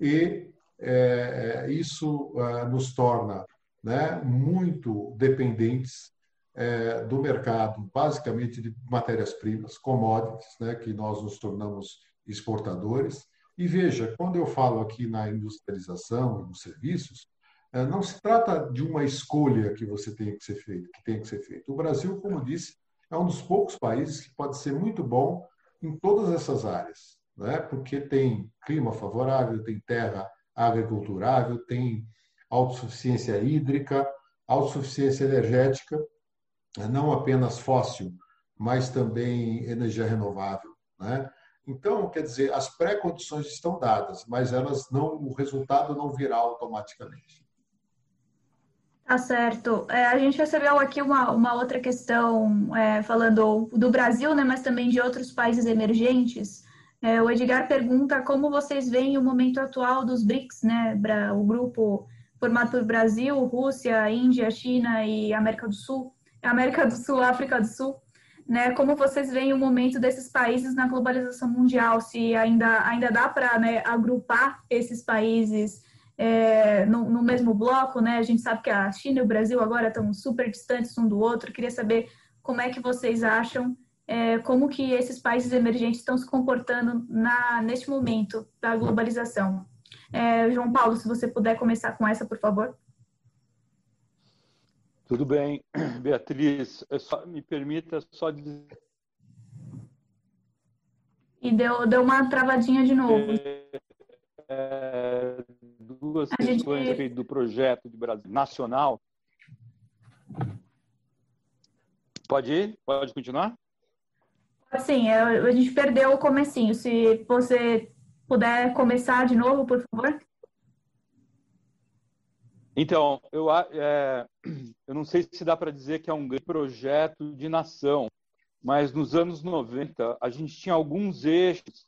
e é, é isso ah, nos torna né, muito dependentes é, do mercado, basicamente de matérias-primas, commodities, né, que nós nos tornamos exportadores. E veja, quando eu falo aqui na industrialização nos serviços, é, não se trata de uma escolha que você tem que ser feito, que tem que ser feito. O Brasil, como disse, é um dos poucos países que pode ser muito bom em todas essas áreas, né? porque tem clima favorável, tem terra agriculturável, tem autossuficiência hídrica, autossuficiência energética, não apenas fóssil, mas também energia renovável. Né? Então, quer dizer, as pré-condições estão dadas, mas elas não, o resultado não virá automaticamente. Tá certo. É, a gente recebeu aqui uma, uma outra questão é, falando do Brasil, né, mas também de outros países emergentes. É, o Edgar pergunta como vocês veem o momento atual dos BRICS, né, o grupo formado por Brasil, Rússia, Índia, China e América do Sul, América do Sul, África do Sul, né? Como vocês veem o momento desses países na globalização mundial? Se ainda ainda dá para né, agrupar esses países é, no, no, mesmo bloco, né? A gente sabe que a China e o Brasil agora estão super distantes um do outro. Queria saber como é que vocês acham é, como que esses países emergentes estão se comportando na, neste momento da globalização. É, João Paulo, se você puder começar com essa, por favor. Tudo bem, Beatriz. Só, me permita só dizer. E deu, deu uma travadinha de novo. É, é, duas a questões gente... do projeto de Brasil nacional. Pode ir? Pode continuar? Sim, é, a gente perdeu o comecinho. Se você puder começar de novo, por favor. Então, eu, é, eu não sei se dá para dizer que é um grande projeto de nação, mas nos anos 90 a gente tinha alguns eixos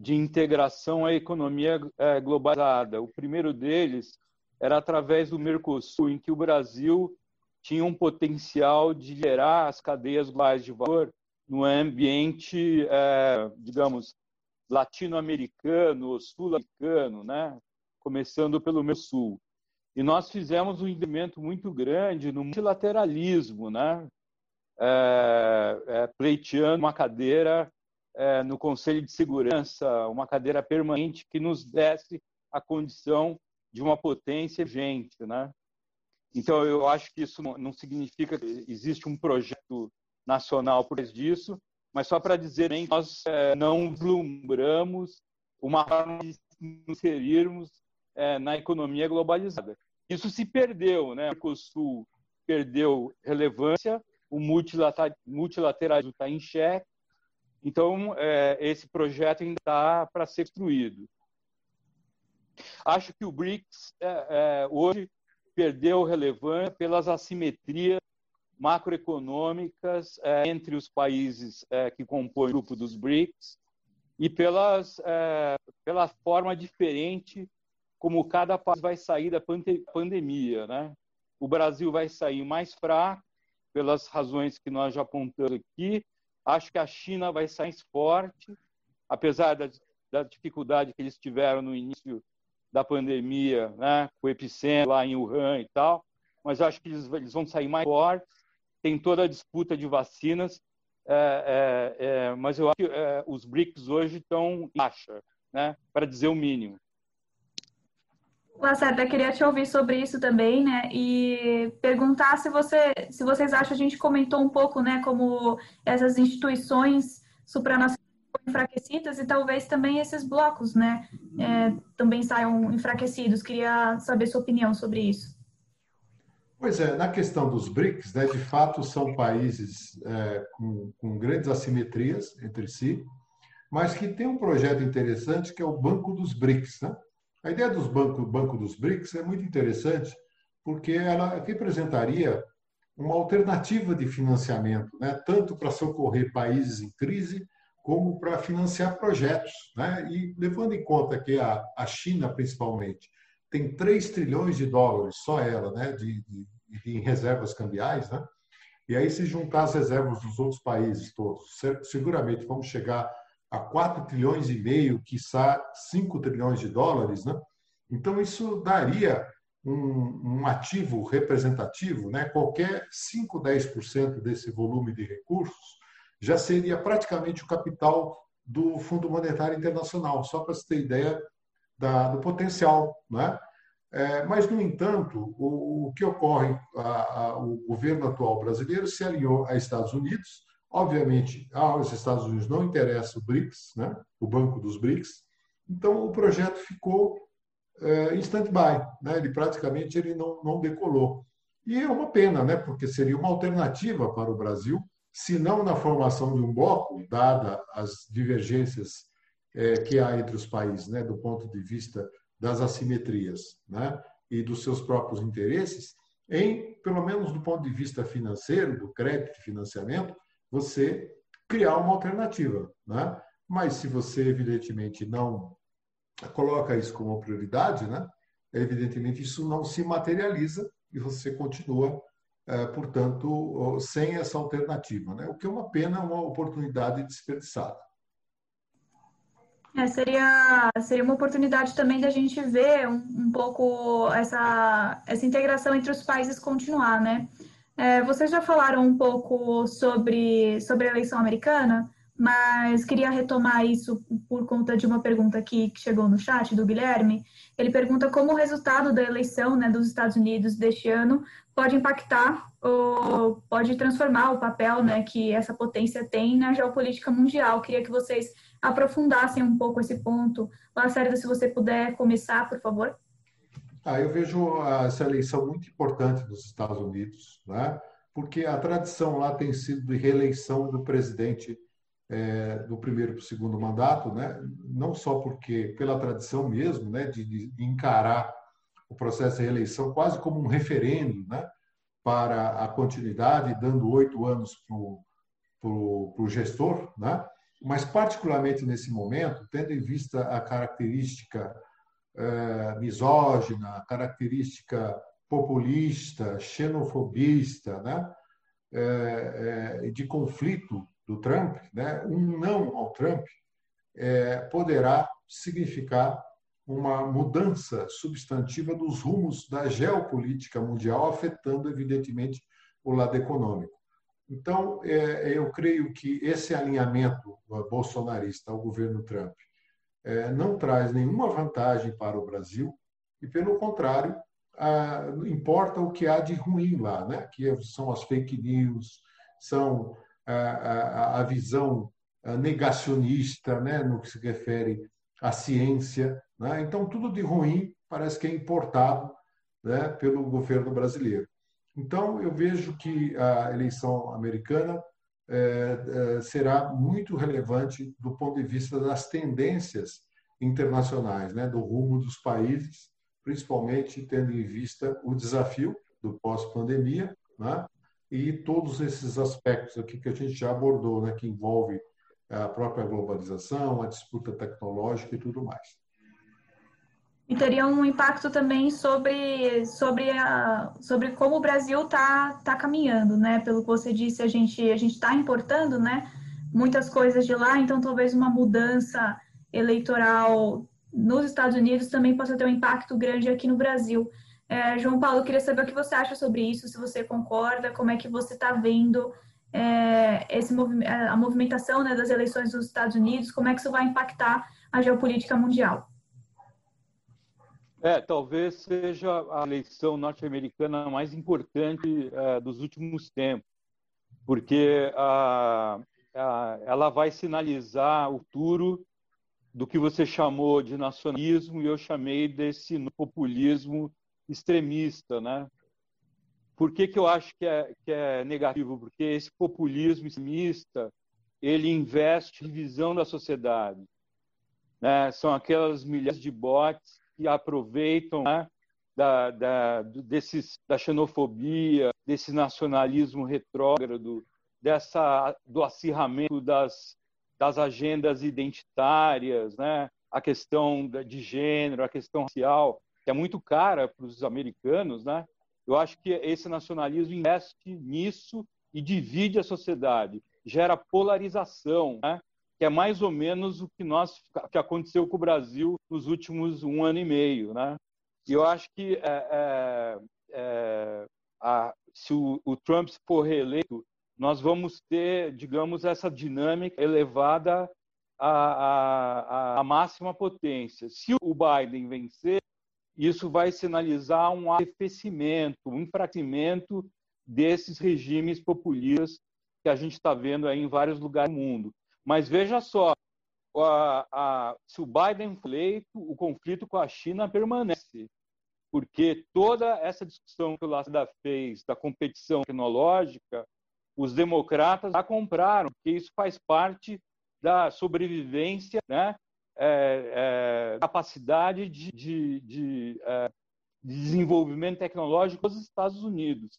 de integração à economia é, globalizada. O primeiro deles era através do Mercosul, em que o Brasil tinha um potencial de gerar as cadeias globais de valor no ambiente, é, digamos, latino-americano, sul-americano, né? começando pelo meu sul. E nós fizemos um investimento muito grande no multilateralismo, né? é, é, pleiteando uma cadeira é, no Conselho de Segurança, uma cadeira permanente que nos desse a condição de uma potência gente, né? Então eu acho que isso não significa que existe um projeto nacional por disso, mas só para dizer que nós é, não vislumbramos uma forma de inserirmos é, na economia globalizada. Isso se perdeu, né? O Mercosul perdeu relevância, o multilateralismo está em xeque, então é, esse projeto ainda está para ser construído. Acho que o BRICS é, é, hoje perdeu relevância pelas assimetrias macroeconômicas é, entre os países é, que compõem o grupo dos BRICS e pelas, é, pela forma diferente como cada país vai sair da pandemia. Né? O Brasil vai sair mais fraco, pelas razões que nós já apontamos aqui. Acho que a China vai sair mais forte, apesar da, da dificuldade que eles tiveram no início da pandemia, né? com o epicentro lá em Wuhan e tal. Mas acho que eles, eles vão sair mais fortes. Tem toda a disputa de vacinas, é, é, é, mas eu acho que é, os BRICS hoje estão em baixa, né? para dizer o mínimo. Lacerda, queria te ouvir sobre isso também, né? E perguntar se você, se vocês acham, a gente comentou um pouco, né, como essas instituições supranacionais enfraquecidas e talvez também esses blocos, né, é, também saiam enfraquecidos. Queria saber sua opinião sobre isso. Pois é, na questão dos BRICS, né, de fato são países é, com, com grandes assimetrias entre si, mas que tem um projeto interessante que é o Banco dos BRICS, né? A ideia dos bancos, Banco dos BRICS é muito interessante, porque ela representaria uma alternativa de financiamento, né? tanto para socorrer países em crise, como para financiar projetos. Né? E levando em conta que a, a China, principalmente, tem 3 trilhões de dólares, só ela, né? de, de, em reservas cambiais, né? e aí se juntar as reservas dos outros países todos, seguramente vamos chegar a 4 trilhões e meio, quiçá 5 trilhões de dólares, né? Então, isso daria um, um ativo representativo, né? qualquer 5, 10% desse volume de recursos já seria praticamente o capital do Fundo Monetário Internacional, só para você ter ideia da, do potencial. Né? É, mas, no entanto, o, o que ocorre, a, a, o governo atual brasileiro se alinhou a Estados Unidos, Obviamente, aos Estados Unidos não interessa o BRICS, né? o Banco dos BRICS, então o projeto ficou é, em stand-by, né? ele praticamente ele não, não decolou. E é uma pena, né? porque seria uma alternativa para o Brasil, se não na formação de um bloco, dada as divergências é, que há entre os países, né? do ponto de vista das assimetrias né? e dos seus próprios interesses, em, pelo menos do ponto de vista financeiro, do crédito e financiamento, você criar uma alternativa. Né? Mas se você, evidentemente, não coloca isso como prioridade, né? evidentemente isso não se materializa e você continua, é, portanto, sem essa alternativa. Né? O que é uma pena, uma oportunidade desperdiçada. É, seria, seria uma oportunidade também da gente ver um, um pouco essa, essa integração entre os países continuar, né? É, vocês já falaram um pouco sobre, sobre a eleição americana, mas queria retomar isso por conta de uma pergunta aqui que chegou no chat do Guilherme. Ele pergunta como o resultado da eleição né, dos Estados Unidos deste ano pode impactar ou pode transformar o papel né, que essa potência tem na geopolítica mundial. Queria que vocês aprofundassem um pouco esse ponto. Lacerda, se você puder começar, por favor. Ah, eu vejo essa eleição muito importante nos Estados Unidos, né? porque a tradição lá tem sido de reeleição do presidente é, do primeiro para o segundo mandato, né? não só porque, pela tradição mesmo, né? de, de encarar o processo de reeleição quase como um referendo né? para a continuidade, dando oito anos para o gestor, né? Mas particularmente nesse momento, tendo em vista a característica é, misógina, característica populista, xenofobista, né? É, é, de conflito do Trump, né? um não ao Trump, poderá significar uma mudança substantiva dos rumos da geopolítica mundial, afetando, evidentemente, o lado econômico. Então, é, eu creio que esse alinhamento bolsonarista ao governo Trump é, não traz nenhuma vantagem para o Brasil e, pelo contrário, importa o que há de ruim lá, né? que são as fake news, são a visão negacionista né? no que se refere à ciência. Né? Então, tudo de ruim parece que é importado né? pelo governo brasileiro. Então, eu vejo que a eleição americana é, é, será muito relevante do ponto de vista das tendências internacionais, né, do rumo dos países, principalmente tendo em vista o desafio do pós-pandemia, né, e todos esses aspectos aqui que a gente já abordou, né, que envolve a própria globalização, a disputa tecnológica e tudo mais. E teria um impacto também sobre, sobre, a, sobre como o Brasil está tá caminhando, né? Pelo que você disse, a gente a está importando né, muitas coisas de lá, então talvez uma mudança eleitoral nos Estados Unidos também possa ter um impacto grande aqui no Brasil. É, João Paulo, queria saber o que você acha sobre isso, se você concorda, como é que você está vendo é, esse a movimentação né, das eleições nos Estados Unidos, como é que isso vai impactar a geopolítica mundial? É, talvez seja a eleição norte-americana mais importante é, dos últimos tempos, porque a, a, ela vai sinalizar o futuro do que você chamou de nacionalismo e eu chamei desse populismo extremista, né? Por que, que eu acho que é, que é negativo? Porque esse populismo extremista ele investe em divisão da sociedade. Né? São aquelas milhares de bots que aproveitam né, da, da, desses, da xenofobia, desse nacionalismo retrógrado, dessa, do acirramento das, das agendas identitárias, né? a questão de gênero, a questão racial, que é muito cara para os americanos. Né? Eu acho que esse nacionalismo investe nisso e divide a sociedade, gera polarização. Né? Que é mais ou menos o que nós que aconteceu com o Brasil nos últimos um ano e meio, né? E eu acho que é, é, é, a, se o, o, Trump for reeleito, nós vamos ter, digamos, essa dinâmica elevada à, à, à máxima potência. Se o Biden vencer, isso vai sinalizar um arrefecimento, um enfraquecimento desses regimes populistas que a gente está vendo aí em vários lugares do mundo. Mas veja só, a, a, se o Biden for eleito, o conflito com a China permanece, porque toda essa discussão que o Lula fez da competição tecnológica, os democratas já compraram, porque isso faz parte da sobrevivência, né? É, é, capacidade de, de, de, é, de, desenvolvimento tecnológico dos Estados Unidos.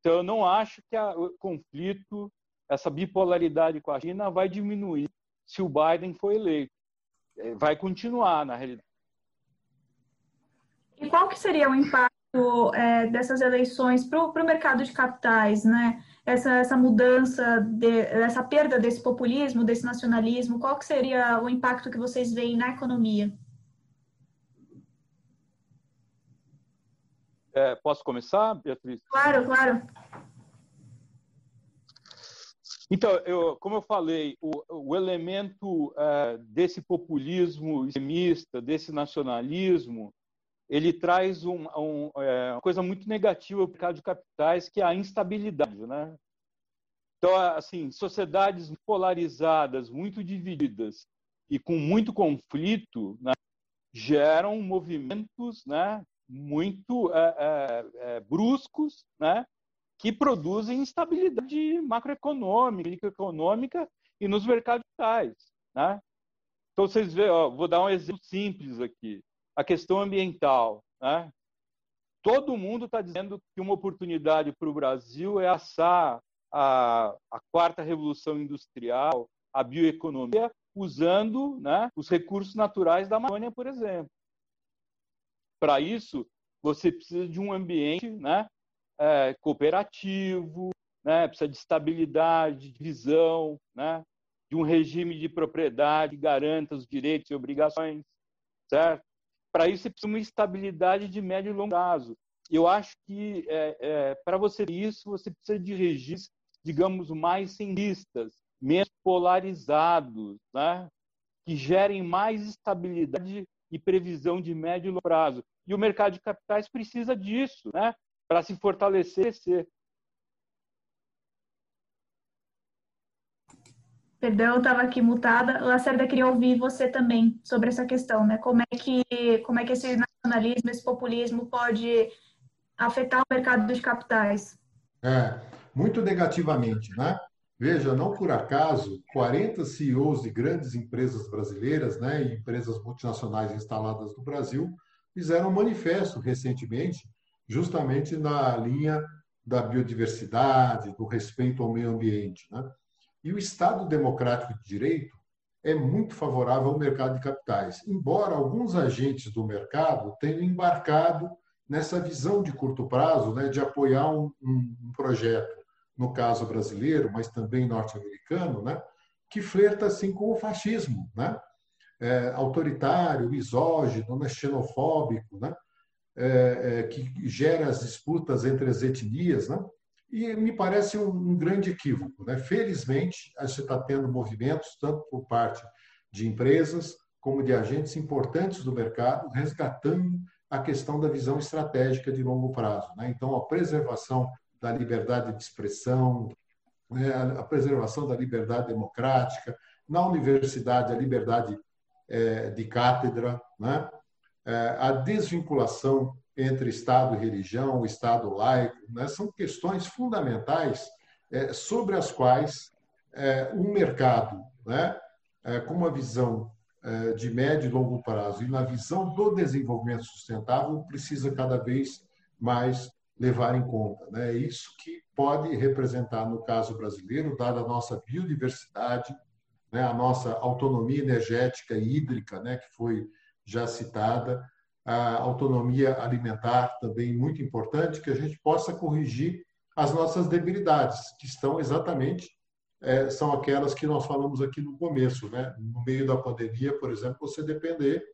Então, eu não acho que a, o conflito essa bipolaridade com a China vai diminuir se o Biden for eleito. É, vai continuar, na realidade. E qual que seria o impacto é, dessas eleições para o mercado de capitais, né? Essa, essa mudança, de, essa perda desse populismo, desse nacionalismo, qual que seria o impacto que vocês veem na economia? É, posso começar, Beatriz? Claro, claro. Então, eu, como eu falei, o, o elemento uh, desse populismo extremista, desse nacionalismo, ele traz um, um, é, uma coisa muito negativa para o mercado de capitais, que é a instabilidade. Né? Então, assim, sociedades polarizadas, muito divididas e com muito conflito, né, geram movimentos né, muito é, é, bruscos, né, que produzem instabilidade macroeconômica, microeconômica e nos mercados capitais. Né? Então, vocês veem, vou dar um exemplo simples aqui. A questão ambiental. Né? Todo mundo está dizendo que uma oportunidade para o Brasil é assar a, a quarta revolução industrial, a bioeconomia, usando né, os recursos naturais da Amazônia, por exemplo. Para isso, você precisa de um ambiente né, é, cooperativo, né? precisa de estabilidade, de visão, né? de um regime de propriedade que garanta os direitos e obrigações, certo? Para isso, você precisa de uma estabilidade de médio e longo prazo. Eu acho que é, é, para você isso, você precisa de registros digamos, mais cientistas, menos polarizados, né? que gerem mais estabilidade e previsão de médio e longo prazo. E o mercado de capitais precisa disso, né? Para se fortalecer. Perdão, eu estava aqui mutada. Lacerda, queria ouvir você também sobre essa questão, né? Como é que, como é que esse nacionalismo, esse populismo pode afetar o mercado dos capitais? É, muito negativamente, né? Veja, não por acaso, 40 CEOs de grandes empresas brasileiras, né, e empresas multinacionais instaladas no Brasil, fizeram um manifesto recentemente, justamente na linha da biodiversidade, do respeito ao meio ambiente. Né? E o Estado Democrático de Direito é muito favorável ao mercado de capitais, embora alguns agentes do mercado tenham embarcado nessa visão de curto prazo, né, de apoiar um, um, um projeto no caso brasileiro, mas também norte-americano, né, que flerta assim com o fascismo, né, é, autoritário, misógino, né, xenofóbico, né, é, é, que gera as disputas entre as etnias, né, e me parece um, um grande equívoco. Né? Felizmente, gente está tendo movimentos, tanto por parte de empresas, como de agentes importantes do mercado, resgatando a questão da visão estratégica de longo prazo. Né? Então, a preservação da liberdade de expressão, né, a preservação da liberdade democrática, na universidade, a liberdade é, de cátedra, né, a desvinculação entre Estado e religião, o Estado laico, né, são questões fundamentais é, sobre as quais um mercado né, com uma visão de médio e longo prazo e na visão do desenvolvimento sustentável precisa cada vez mais levar em conta. Né? Isso que pode representar, no caso brasileiro, dada a nossa biodiversidade, né? a nossa autonomia energética e hídrica, né? que foi já citada, a autonomia alimentar também muito importante, que a gente possa corrigir as nossas debilidades, que estão exatamente é, são aquelas que nós falamos aqui no começo, né? No meio da pandemia, por exemplo, você depender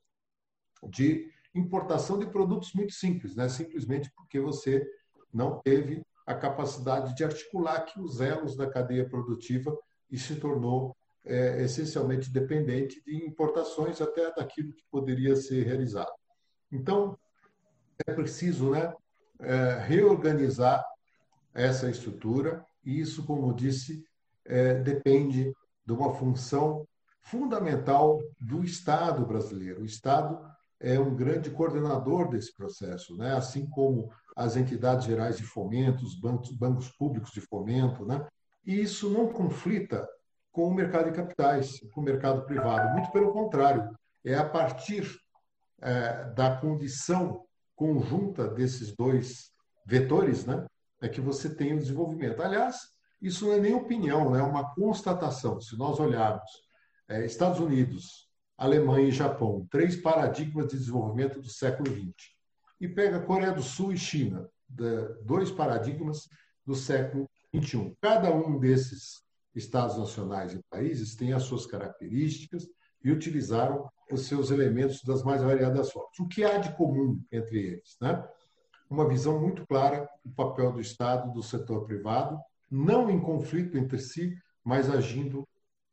de importação de produtos muito simples, né? simplesmente porque você não teve a capacidade de articular aqui os elos da cadeia produtiva e se tornou é, essencialmente dependente de importações até daquilo que poderia ser realizado. Então, é preciso né, é, reorganizar essa estrutura, e isso, como disse, é, depende de uma função fundamental do Estado brasileiro. O Estado é um grande coordenador desse processo, né? assim como as entidades gerais de fomento, os bancos, bancos públicos de fomento. Né? E isso não conflita com o mercado de capitais, com o mercado privado. Muito pelo contrário, é a partir é, da condição conjunta desses dois vetores né, é que você tem o desenvolvimento. Aliás, isso não é nem opinião, né? é uma constatação. Se nós olharmos é, Estados Unidos, Alemanha e Japão, três paradigmas de desenvolvimento do século XX. E pega Coreia do Sul e China, dois paradigmas do século XXI. Cada um desses estados nacionais e países tem as suas características e utilizaram os seus elementos das mais variadas formas. O que há de comum entre eles? Né? Uma visão muito clara do papel do Estado, do setor privado, não em conflito entre si, mas agindo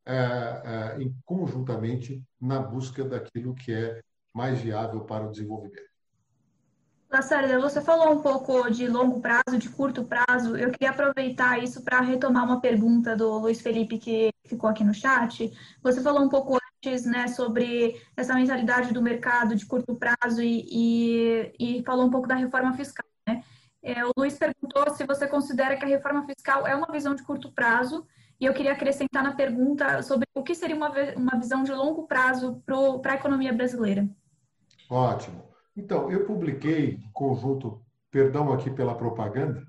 é, é, conjuntamente na busca daquilo que é mais viável para o desenvolvimento. Lacerda, você falou um pouco de longo prazo, de curto prazo. Eu queria aproveitar isso para retomar uma pergunta do Luiz Felipe que ficou aqui no chat. Você falou um pouco antes né, sobre essa mentalidade do mercado de curto prazo e, e, e falou um pouco da reforma fiscal. Né? É, o Luiz perguntou se você considera que a reforma fiscal é uma visão de curto prazo e eu queria acrescentar na pergunta sobre o que seria uma, uma visão de longo prazo para a economia brasileira. Ótimo. Então, eu publiquei conjunto, perdão aqui pela propaganda,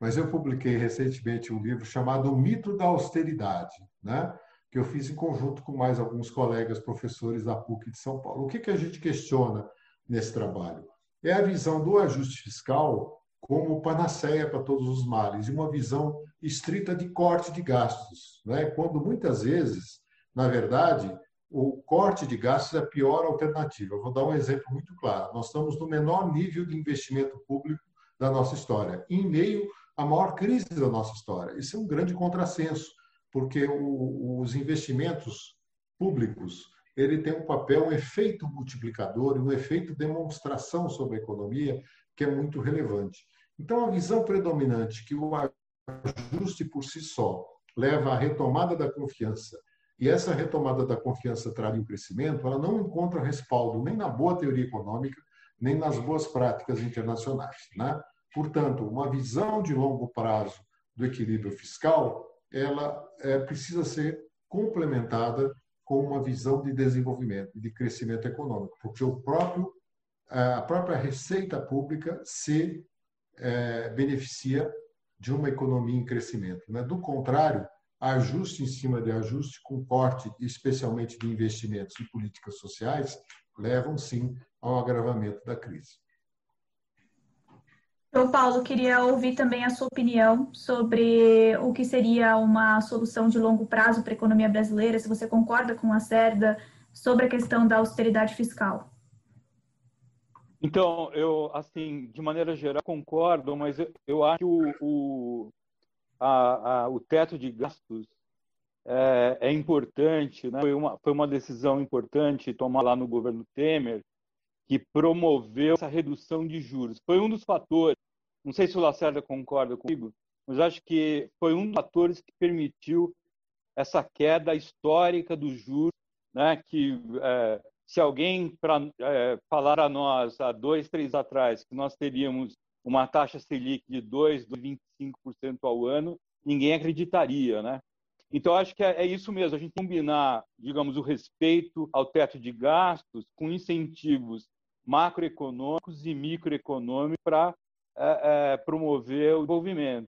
mas eu publiquei recentemente um livro chamado O Mito da Austeridade, né? que eu fiz em conjunto com mais alguns colegas professores da PUC de São Paulo. O que, que a gente questiona nesse trabalho? É a visão do ajuste fiscal como panaceia para todos os males, e uma visão estrita de corte de gastos, né? quando muitas vezes, na verdade, o corte de gastos é a pior alternativa. Eu vou dar um exemplo muito claro. Nós estamos no menor nível de investimento público da nossa história, em meio a maior crise da nossa história. Isso é um grande contrassenso, porque o, os investimentos públicos ele tem um papel, um efeito multiplicador, um efeito demonstração sobre a economia que é muito relevante. Então, a visão predominante que o ajuste por si só leva à retomada da confiança e essa retomada da confiança traria o crescimento, ela não encontra respaldo nem na boa teoria econômica, nem nas boas práticas internacionais. Né? Portanto, uma visão de longo prazo do equilíbrio fiscal, ela é, precisa ser complementada com uma visão de desenvolvimento, de crescimento econômico, porque o próprio, a própria receita pública se é, beneficia de uma economia em crescimento. Né? Do contrário, ajuste em cima de ajuste, com corte, especialmente de investimentos e políticas sociais, levam sim ao agravamento da crise. João Paulo, queria ouvir também a sua opinião sobre o que seria uma solução de longo prazo para a economia brasileira, se você concorda com a Cerda sobre a questão da austeridade fiscal. Então, eu, assim, de maneira geral, concordo, mas eu, eu acho que o, o, a, a, o teto de gastos é, é importante, né? foi, uma, foi uma decisão importante tomada lá no governo Temer, que promoveu essa redução de juros. Foi um dos fatores, não sei se o Lacerda concorda comigo, mas acho que foi um dos fatores que permitiu essa queda histórica dos juros, né? que é, se alguém para é, falar a nós há dois, três atrás que nós teríamos uma taxa Selic de 2, 25% ao ano, ninguém acreditaria, né? Então, acho que é, é, isso mesmo, a gente combinar, digamos, o respeito ao teto de gastos com incentivos macroeconômicos e microeconômicos para é, é, promover o desenvolvimento.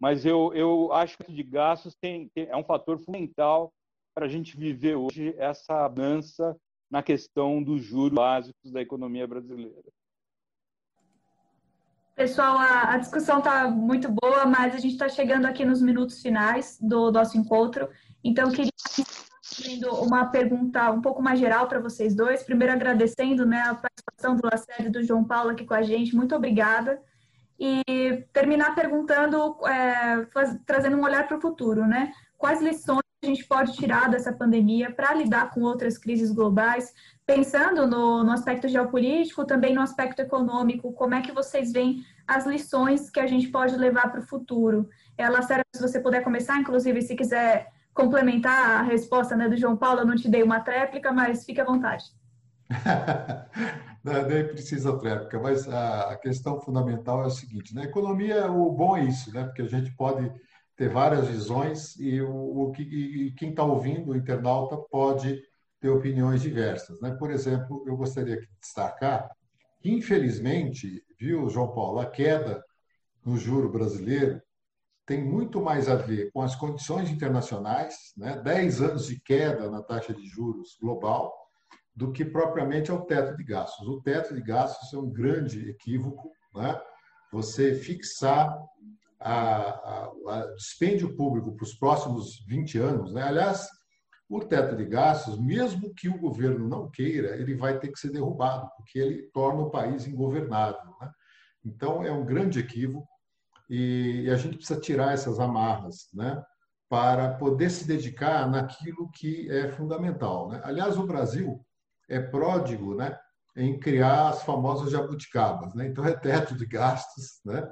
Mas eu, eu acho que o teto de gastos tem, tem, é um fator fundamental para a gente viver hoje essa dança na questão dos juros básicos da economia brasileira. Pessoal, a, a discussão está muito boa, mas a gente está chegando aqui nos minutos finais do nosso encontro. Então, queria fazendo uma pergunta um pouco mais geral para vocês dois. Primeiro, agradecendo né, a participação do Lacerda e do João Paulo aqui com a gente. Muito obrigada. E terminar perguntando, é, faz, trazendo um olhar para o futuro, né? Quais lições a gente pode tirar dessa pandemia para lidar com outras crises globais, pensando no, no, aspecto geopolítico, também no aspecto econômico, como é que vocês veem as lições que a gente pode levar para o futuro? Ela, Sara, se você puder começar, inclusive, se quiser complementar a resposta né, do João Paulo, eu não te dei uma tréplica, mas fique à vontade. não, nem precisa tréplica, mas a questão fundamental é o seguinte, na né? economia o bom é isso, né? porque a gente pode ter várias visões e, o, o e quem está ouvindo, o internauta, pode ter opiniões diversas. Né? Por exemplo, eu gostaria de destacar que, infelizmente, viu, João Paulo, a queda no juro brasileiro tem muito mais a ver com as condições internacionais, né? 10 anos de queda na taxa de juros global, do que propriamente ao teto de gastos. O teto de gastos é um grande equívoco, né? você fixar a dispêndio público para os próximos 20 anos. Né? Aliás, o teto de gastos, mesmo que o governo não queira, ele vai ter que ser derrubado, porque ele torna o país ingovernável. Né? Então, é um grande equívoco e a gente precisa tirar essas amarras né? para poder se dedicar naquilo que é fundamental. Né? Aliás, o Brasil é pródigo né? em criar as famosas jabuticabas. Né? Então, é teto de gastos, né?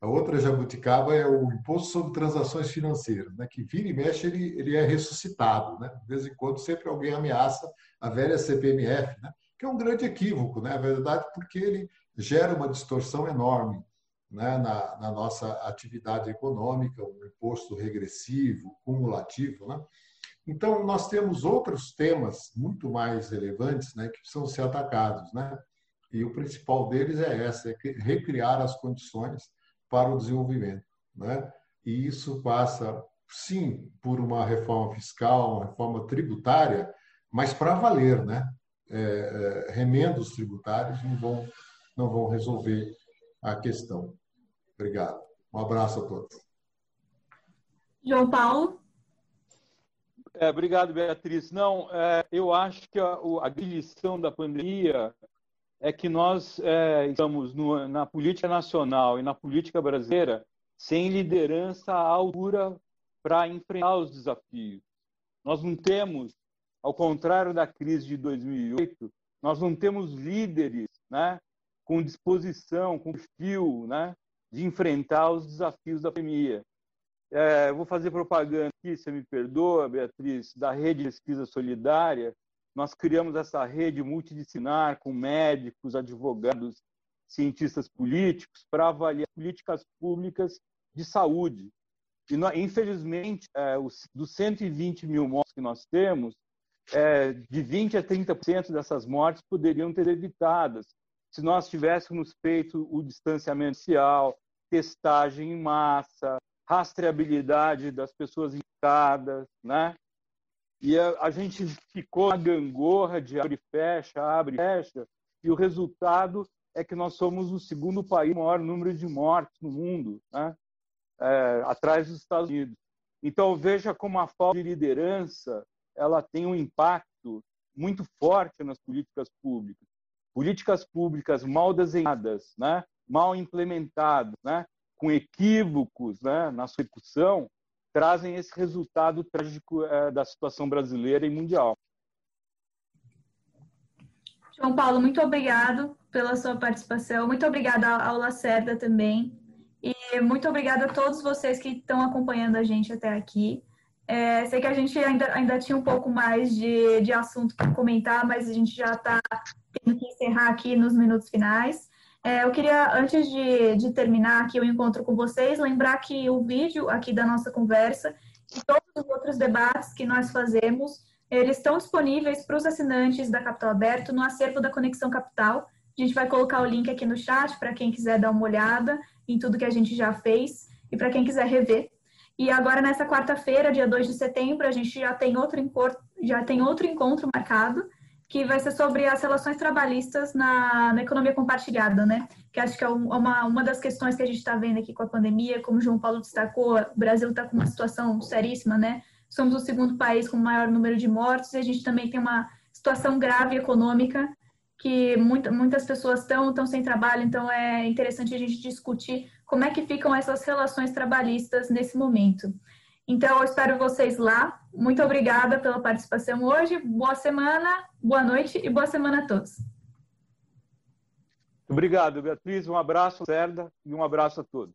A outra jabuticaba é o imposto sobre transações financeiras, né? que vira e mexe ele, ele é ressuscitado. Né? De vez em quando sempre alguém ameaça a velha CPMF, né? que é um grande equívoco, né? na verdade, porque ele gera uma distorção enorme né? na, na nossa atividade econômica, um imposto regressivo, cumulativo. Né? Então, nós temos outros temas muito mais relevantes né? que precisam ser atacados. Né? E o principal deles é essa, é recriar as condições para o desenvolvimento. Né? E isso passa, sim, por uma reforma fiscal, uma reforma tributária, mas para valer. Né? É, é, remendos tributários não vão, não vão resolver a questão. Obrigado. Um abraço a todos. João Paulo. É, obrigado, Beatriz. Não, é, eu acho que a, a lição da pandemia é que nós é, estamos no, na política nacional e na política brasileira sem liderança à altura para enfrentar os desafios. Nós não temos, ao contrário da crise de 2008, nós não temos líderes né, com disposição, com perfil né, de enfrentar os desafios da pandemia. É, vou fazer propaganda aqui, você me perdoa, Beatriz, da Rede de Pesquisa Solidária. Nós criamos essa rede multidisciplinar com médicos, advogados, cientistas políticos para avaliar políticas públicas de saúde. E, infelizmente, é, os, dos 120 mil mortes que nós temos, é, de 20 a 30% dessas mortes poderiam ter evitadas se nós tivéssemos feito o distanciamento social, testagem em massa, rastreabilidade das pessoas infectadas, né? E a, a, gente ficou na gangorra de abre e fecha, abre e fecha, e o resultado é que nós somos o segundo país com maior número de mortes no mundo, né? É, atrás dos Estados Unidos. Então veja como a falta de liderança ela tem um impacto muito forte nas políticas públicas. Políticas públicas mal desenhadas, né? mal implementadas, né? com equívocos né? na sua execução, trazem esse resultado trágico é, da situação brasileira e mundial. João Paulo, muito obrigado pela sua participação. Muito obrigada ao Lacerda também. E muito obrigada a todos vocês que estão acompanhando a gente até aqui. É, sei que a gente ainda, ainda tinha um pouco mais de, de assunto para comentar, mas a gente já está tendo que encerrar aqui nos minutos finais. É, eu queria, antes de, de terminar aqui o encontro com vocês, lembrar que o vídeo aqui da nossa conversa e todos os outros debates que nós fazemos, eles estão disponíveis para os assinantes da Capital Aberto no acervo da Conexão Capital. A gente vai colocar o link aqui no chat para quem quiser dar uma olhada em tudo que a gente já fez e para quem quiser rever. E agora, nessa quarta-feira, dia 2 de setembro, a gente já tem outro encontro, já tem outro encontro marcado, que vai ser sobre as relações trabalhistas na, na economia compartilhada, né? Que acho que é uma, uma das questões que a gente está vendo aqui com a pandemia, como o João Paulo destacou, o Brasil está com uma situação seríssima, né? Somos o segundo país com o maior número de mortos e a gente também tem uma situação grave econômica que muita, muitas pessoas estão estão sem trabalho, então é interessante a gente discutir como é que ficam essas relações trabalhistas nesse momento. Então, eu espero vocês lá. Muito obrigada pela participação hoje. Boa semana, boa noite e boa semana a todos. Obrigado, Beatriz. Um abraço, Cerda, e um abraço a todos.